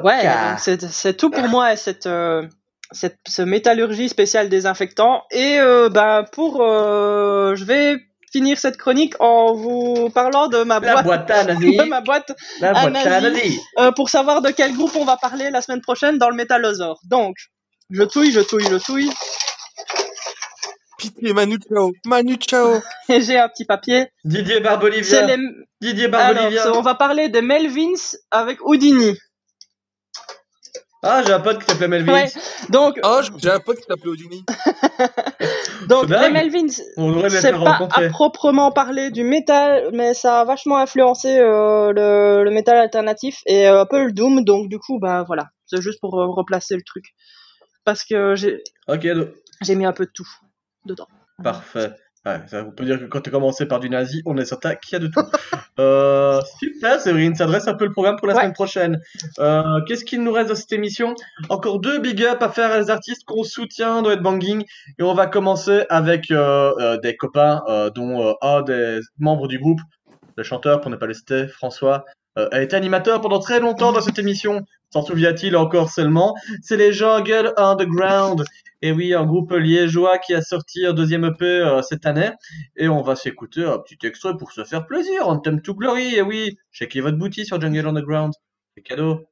Ouais, c'est tout pour moi cette euh, cette, ce métallurgie spéciale désinfectant. Et euh, ben pour, euh, je vais finir cette chronique en vous parlant de ma La boîte, boîte à de ma boîte La boîte nazi, euh, pour savoir de quel groupe on va parler la semaine prochaine dans le Métallosaure. Donc, je touille, je touille, je touille, Pitié, Manu Chao. Manu Chao. et j'ai un petit papier. Didier Barbolivia. les... Didier Barbolivia. on va parler des Melvins avec Houdini. Ah, j'ai un pote qui s'appelait Melvin. Ouais. Donc, Oh, j'ai un pote qui s'appelait Houdini. donc C'est les. Melvins, On devrait les c'est pas rencontrer. à proprement parler du métal, mais ça a vachement influencé euh, le, le métal alternatif et euh, un peu le doom. Donc du coup, bah voilà, c'est juste pour euh, replacer le truc parce que j'ai Ok, donc, j'ai mis un peu de tout dedans. parfait. Ouais, ça, on peut dire que quand tu as commencé par du nazi, on est certain qu'il y a de tout. euh, super, Séverine, ça dresse un peu le programme pour la Ouais. semaine prochaine. Euh, Qu'est-ce qu'il nous reste dans cette émission? Encore deux big up à faire à les artistes qu'on soutient dans Headbanging. Et on va commencer avec euh, euh, des copains, euh, dont euh, un des membres du groupe, le chanteur, pour ne pas le citer, François, euh, a été animateur pendant très longtemps dans cette émission. S'en souvient-il encore seulement? C'est les Jungle Underground. Et oui, un groupe liégeois qui a sorti un deuxième EP euh, cette année. Et on va s'écouter un petit extrait pour se faire plaisir. T'aime to glory. Et oui, checkez votre boutique sur Jungle Underground. C'est cadeau.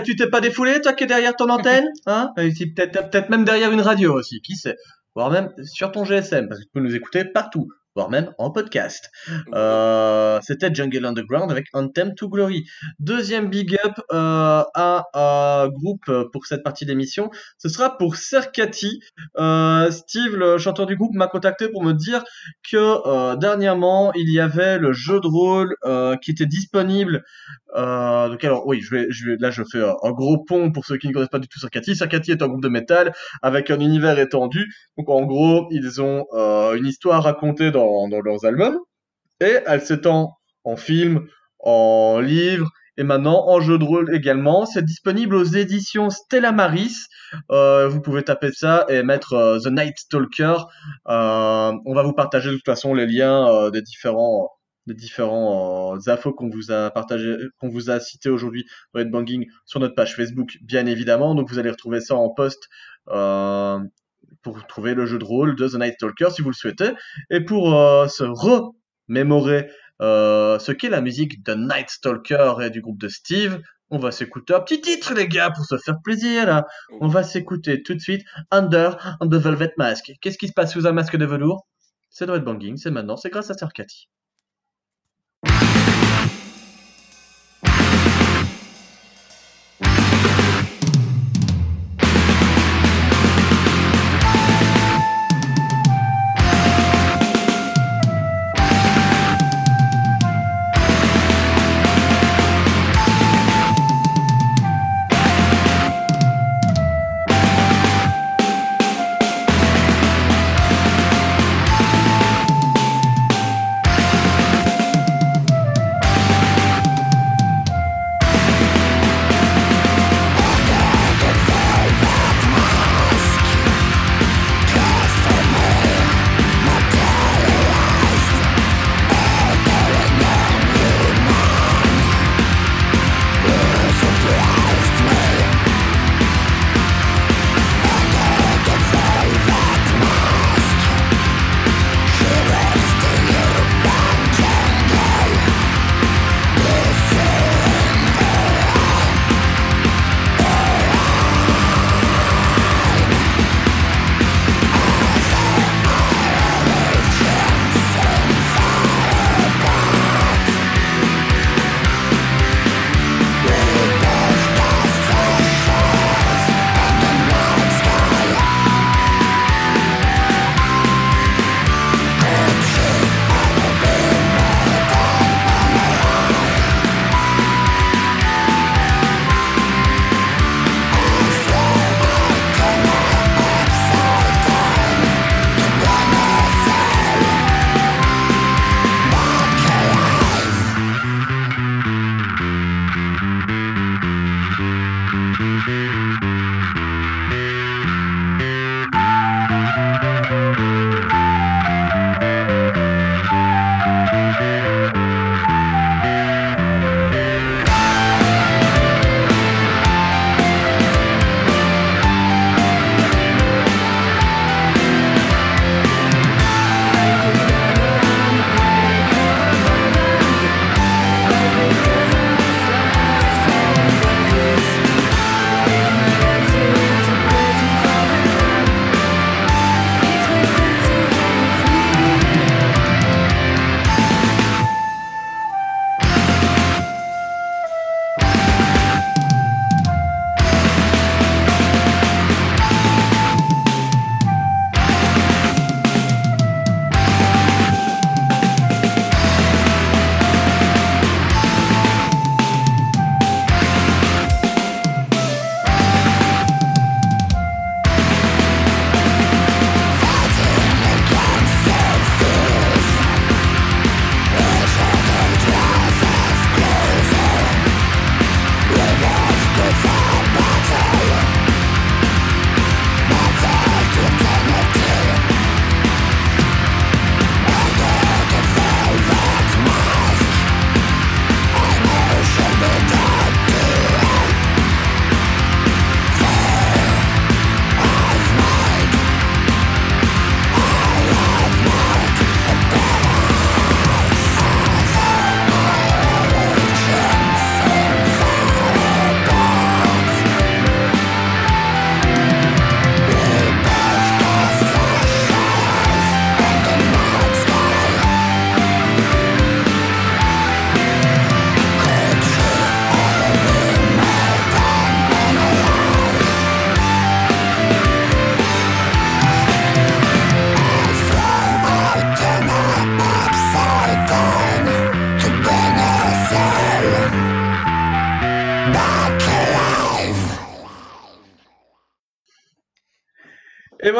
Ah bah tu t'es pas défoulé toi qui es derrière ton antenne, hein? Peut-être même derrière une radio aussi, qui sait? Voire même sur ton GSM, parce que tu peux nous écouter partout, voire même en podcast. Euh, C'était Jungle Underground avec Anthem to Glory. Deuxième big up euh, à un groupe pour cette partie d'émission, ce sera pour Serkati. Euh, Steve, le chanteur du groupe, m'a contacté pour me dire que dernièrement il y avait le jeu de rôle qui était disponible. Donc alors oui, je vais, je vais, là je fais un, gros pont pour ceux qui ne connaissent pas du tout Serkati. Serkati est un groupe de métal avec un univers étendu. Donc en gros, ils ont une histoire racontée dans, dans leurs albums et elle s'étend en film, en livre et maintenant en jeu de rôle également. C'est disponible aux éditions Stella Maris. Euh, vous pouvez taper ça et mettre euh, The Night Stalker. Euh, on va vous partager de toute façon les liens des différents des différents infos qu'on vous a partagé, qu'on vous a cité aujourd'hui dans Headbanging sur notre page Facebook, bien évidemment. Donc vous allez retrouver ça en post euh, pour trouver le jeu de rôle de The Night Stalker si vous le souhaitez. Et pour euh, se remémorer euh, ce qu'est la musique de Night Stalker et du groupe de Steve, on va s'écouter un petit titre les gars pour se faire plaisir. On va s'écouter tout de suite Under the Velvet Mask. Qu'est-ce qui se passe sous un masque de velours? C'est dans Headbanging, c'est maintenant, c'est grâce à Sir Cathy.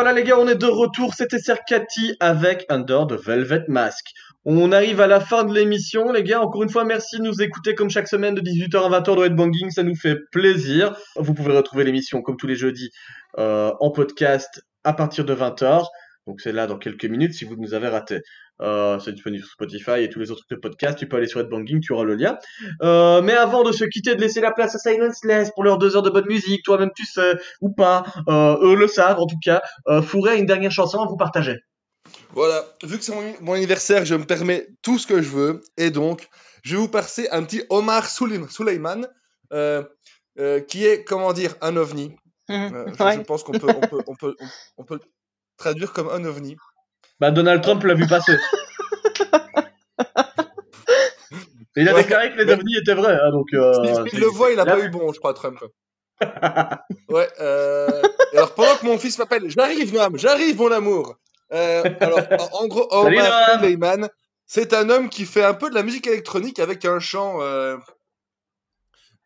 Voilà les gars, on est de retour, c'était Cercati avec Under the Velvet Mask. On arrive à la fin de l'émission, les gars. Encore une fois, merci de nous écouter comme chaque semaine de 18h à 20h de Headbanging, ça nous fait plaisir. Vous pouvez retrouver l'émission comme tous les jeudis euh, en podcast à partir de 20h. Donc c'est là dans quelques minutes si vous nous avez raté. Euh, c'est disponible sur Spotify et tous les autres trucs de podcast. Tu peux aller sur Headbanging, tu auras le lien. Euh, mais avant de se quitter, de laisser la place à Silenceless pour leurs deux heures de bonne musique, toi-même tu sais ou pas, euh, eux le savent en tout cas. Euh, Fourré a une dernière chanson à vous partager. Voilà, vu que c'est mon, mon anniversaire, je me permets tout ce que je veux. Et donc, je vais vous passer un petit Omar euh, euh, qui est, comment dire, un ovni. Euh, je, Ouais. je pense qu'on peut, on peut, on peut, on, on peut le traduire comme un ovni. Bah Donald Trump l'a vu passer. Et il a Ouais, déclaré que les ovnis étaient vrais, hein, donc. Euh, Il le voit, il a là- pas eu bon, je crois, Trump. ouais. Euh... alors, pendant que mon fils m'appelle, j'arrive, Noam, j'arrive, mon amour. Euh, alors, en, gros, Omar. Souleyman, c'est un homme qui fait un peu de la musique électronique avec un chant, euh,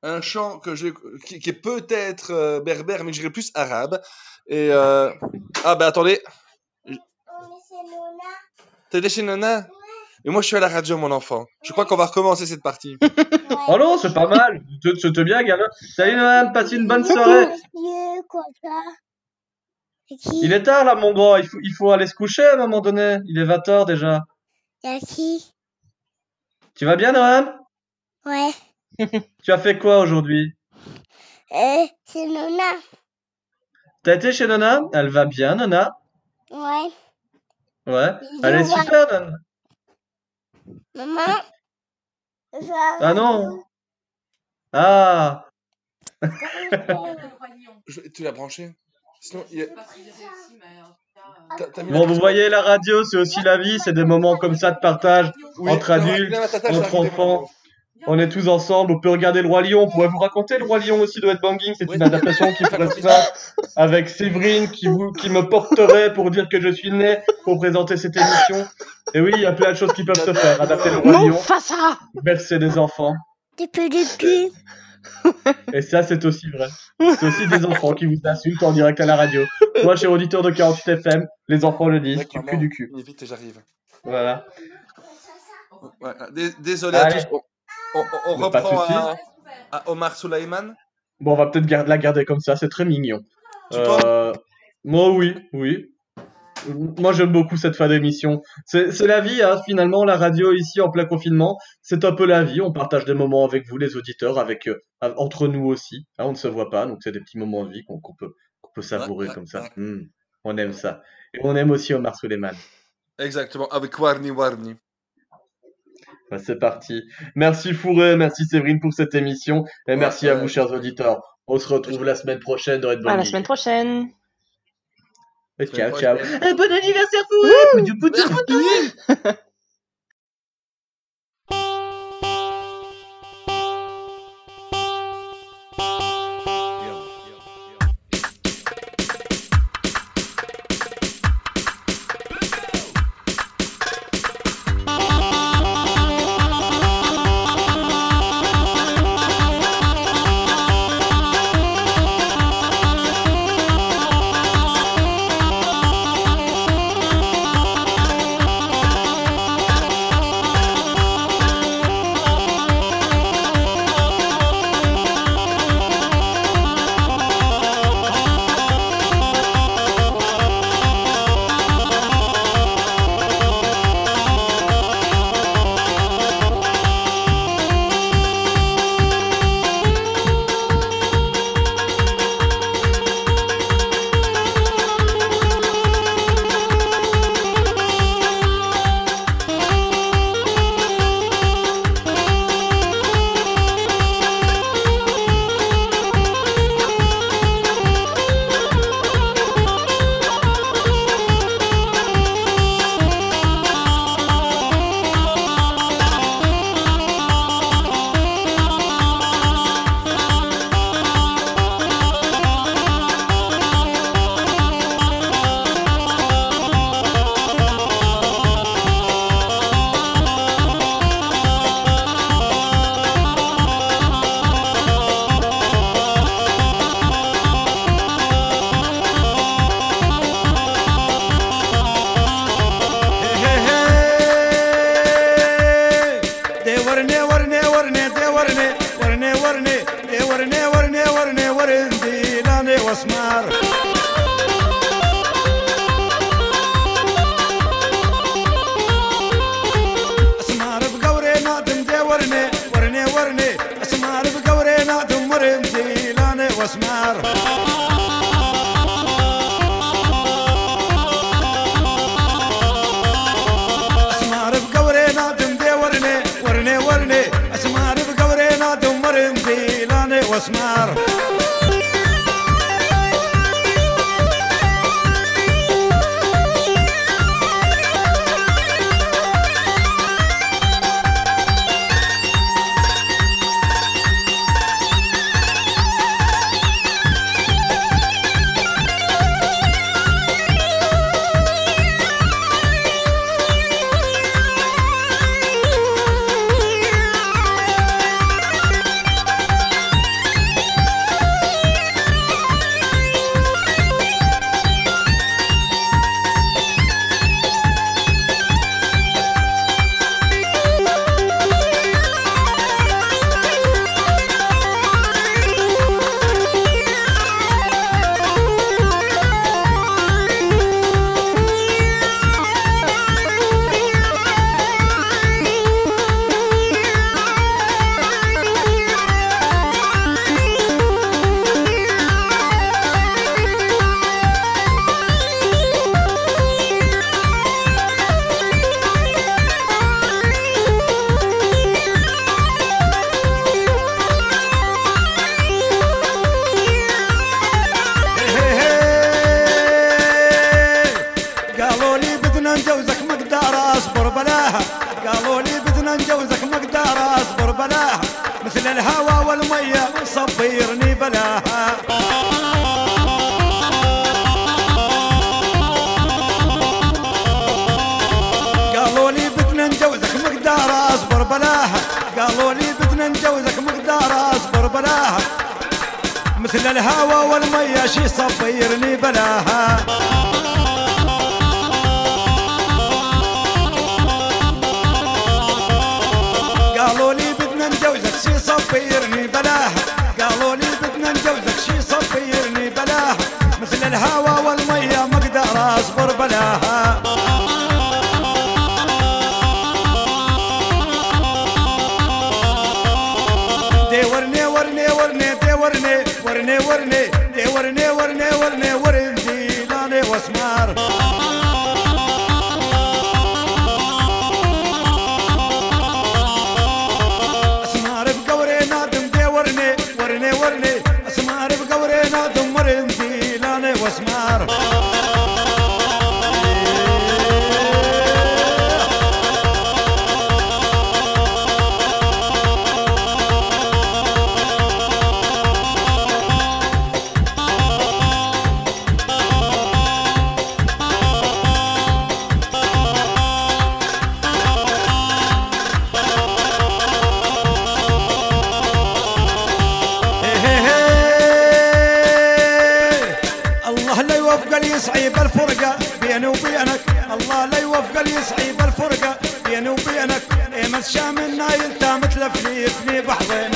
un chant que j'ai, qui, qui est peut-être berbère, mais je dirais plus arabe. Et ah ben attendez, t'es chez Nona Et moi, je suis à la radio, mon enfant. Je crois qu'on va recommencer cette partie. Oh non, c'est pas mal. C'était bien, gamin. Salut Noam, passe une bonne soirée. Il est tard là, mon grand. Il faut, il faut aller se coucher à un moment donné. Il est 20h déjà. Y'a qui? Tu vas bien, Noam Ouais. Tu as fait quoi aujourd'hui? Euh, c'est Nona. T'as été chez Nona? Elle va bien, Nona? Ouais. Ouais. Elle est super, Nona. Maman Ah non Ah Je- Tu l'as branché Sinon, il y a- T'as- t'as mis Bon, vous voyez, la radio, c'est aussi la vie. C'est des moments comme ça de partage Oui, entre non, adultes, non, attends, attends, je entre enfants. On est tous ensemble, on peut regarder le Roi Lion, on pourrait vous raconter le Roi Lion aussi de Headbanging, c'est une adaptation qui ferait ça avec Séverine qui, vous, qui me porterait pour dire que je suis né pour présenter cette émission. Et oui, il y a plein de choses qui peuvent se faire, adapter le Roi Non, Lion, fais ça bercer des enfants, Des cul. et ça c'est aussi vrai. C'est aussi des enfants qui vous insultent en direct à la radio. Moi, cher auditeur de 48 FM, les enfants le disent, du cul du cul. Vite, j'arrive. Voilà. Ouais, désolé Allez. à tous. On, reprend à, à Omar Souleyman. Bon, on va peut-être gar- la garder comme ça, c'est très mignon. Tu Euh, moi, oui, oui. Moi, j'aime beaucoup cette fin d'émission. C'est la vie, hein, finalement, la radio ici en plein confinement. C'est un peu la vie. On partage des moments avec vous, les auditeurs, avec euh, entre nous aussi. Hein, on ne se voit pas, donc c'est des petits moments de vie qu'on qu'on peut, qu'on peut savourer comme ça. Hmm, on aime ça. Et on aime aussi Omar Suleiman. Exactement, avec Warni Warni. Bah, c'est parti. Merci Fourré, merci Séverine pour cette émission. Et merci à vous, chers auditeurs. On se retrouve la semaine prochaine dans Red À la Bull semaine prochaine. Et ciao, ciao. bon anniversaire, Fourré! الهوى والمية صبرني بلاها قالوا لي بدنا نجوزك مقدار أصبر بلاها قالوا لي بدنا نجوزك مقدار أصبر بلاها مثل الهوى والمية شي صبرني بلاها What is? in there, الشام النايل تام تلفني فني بحضن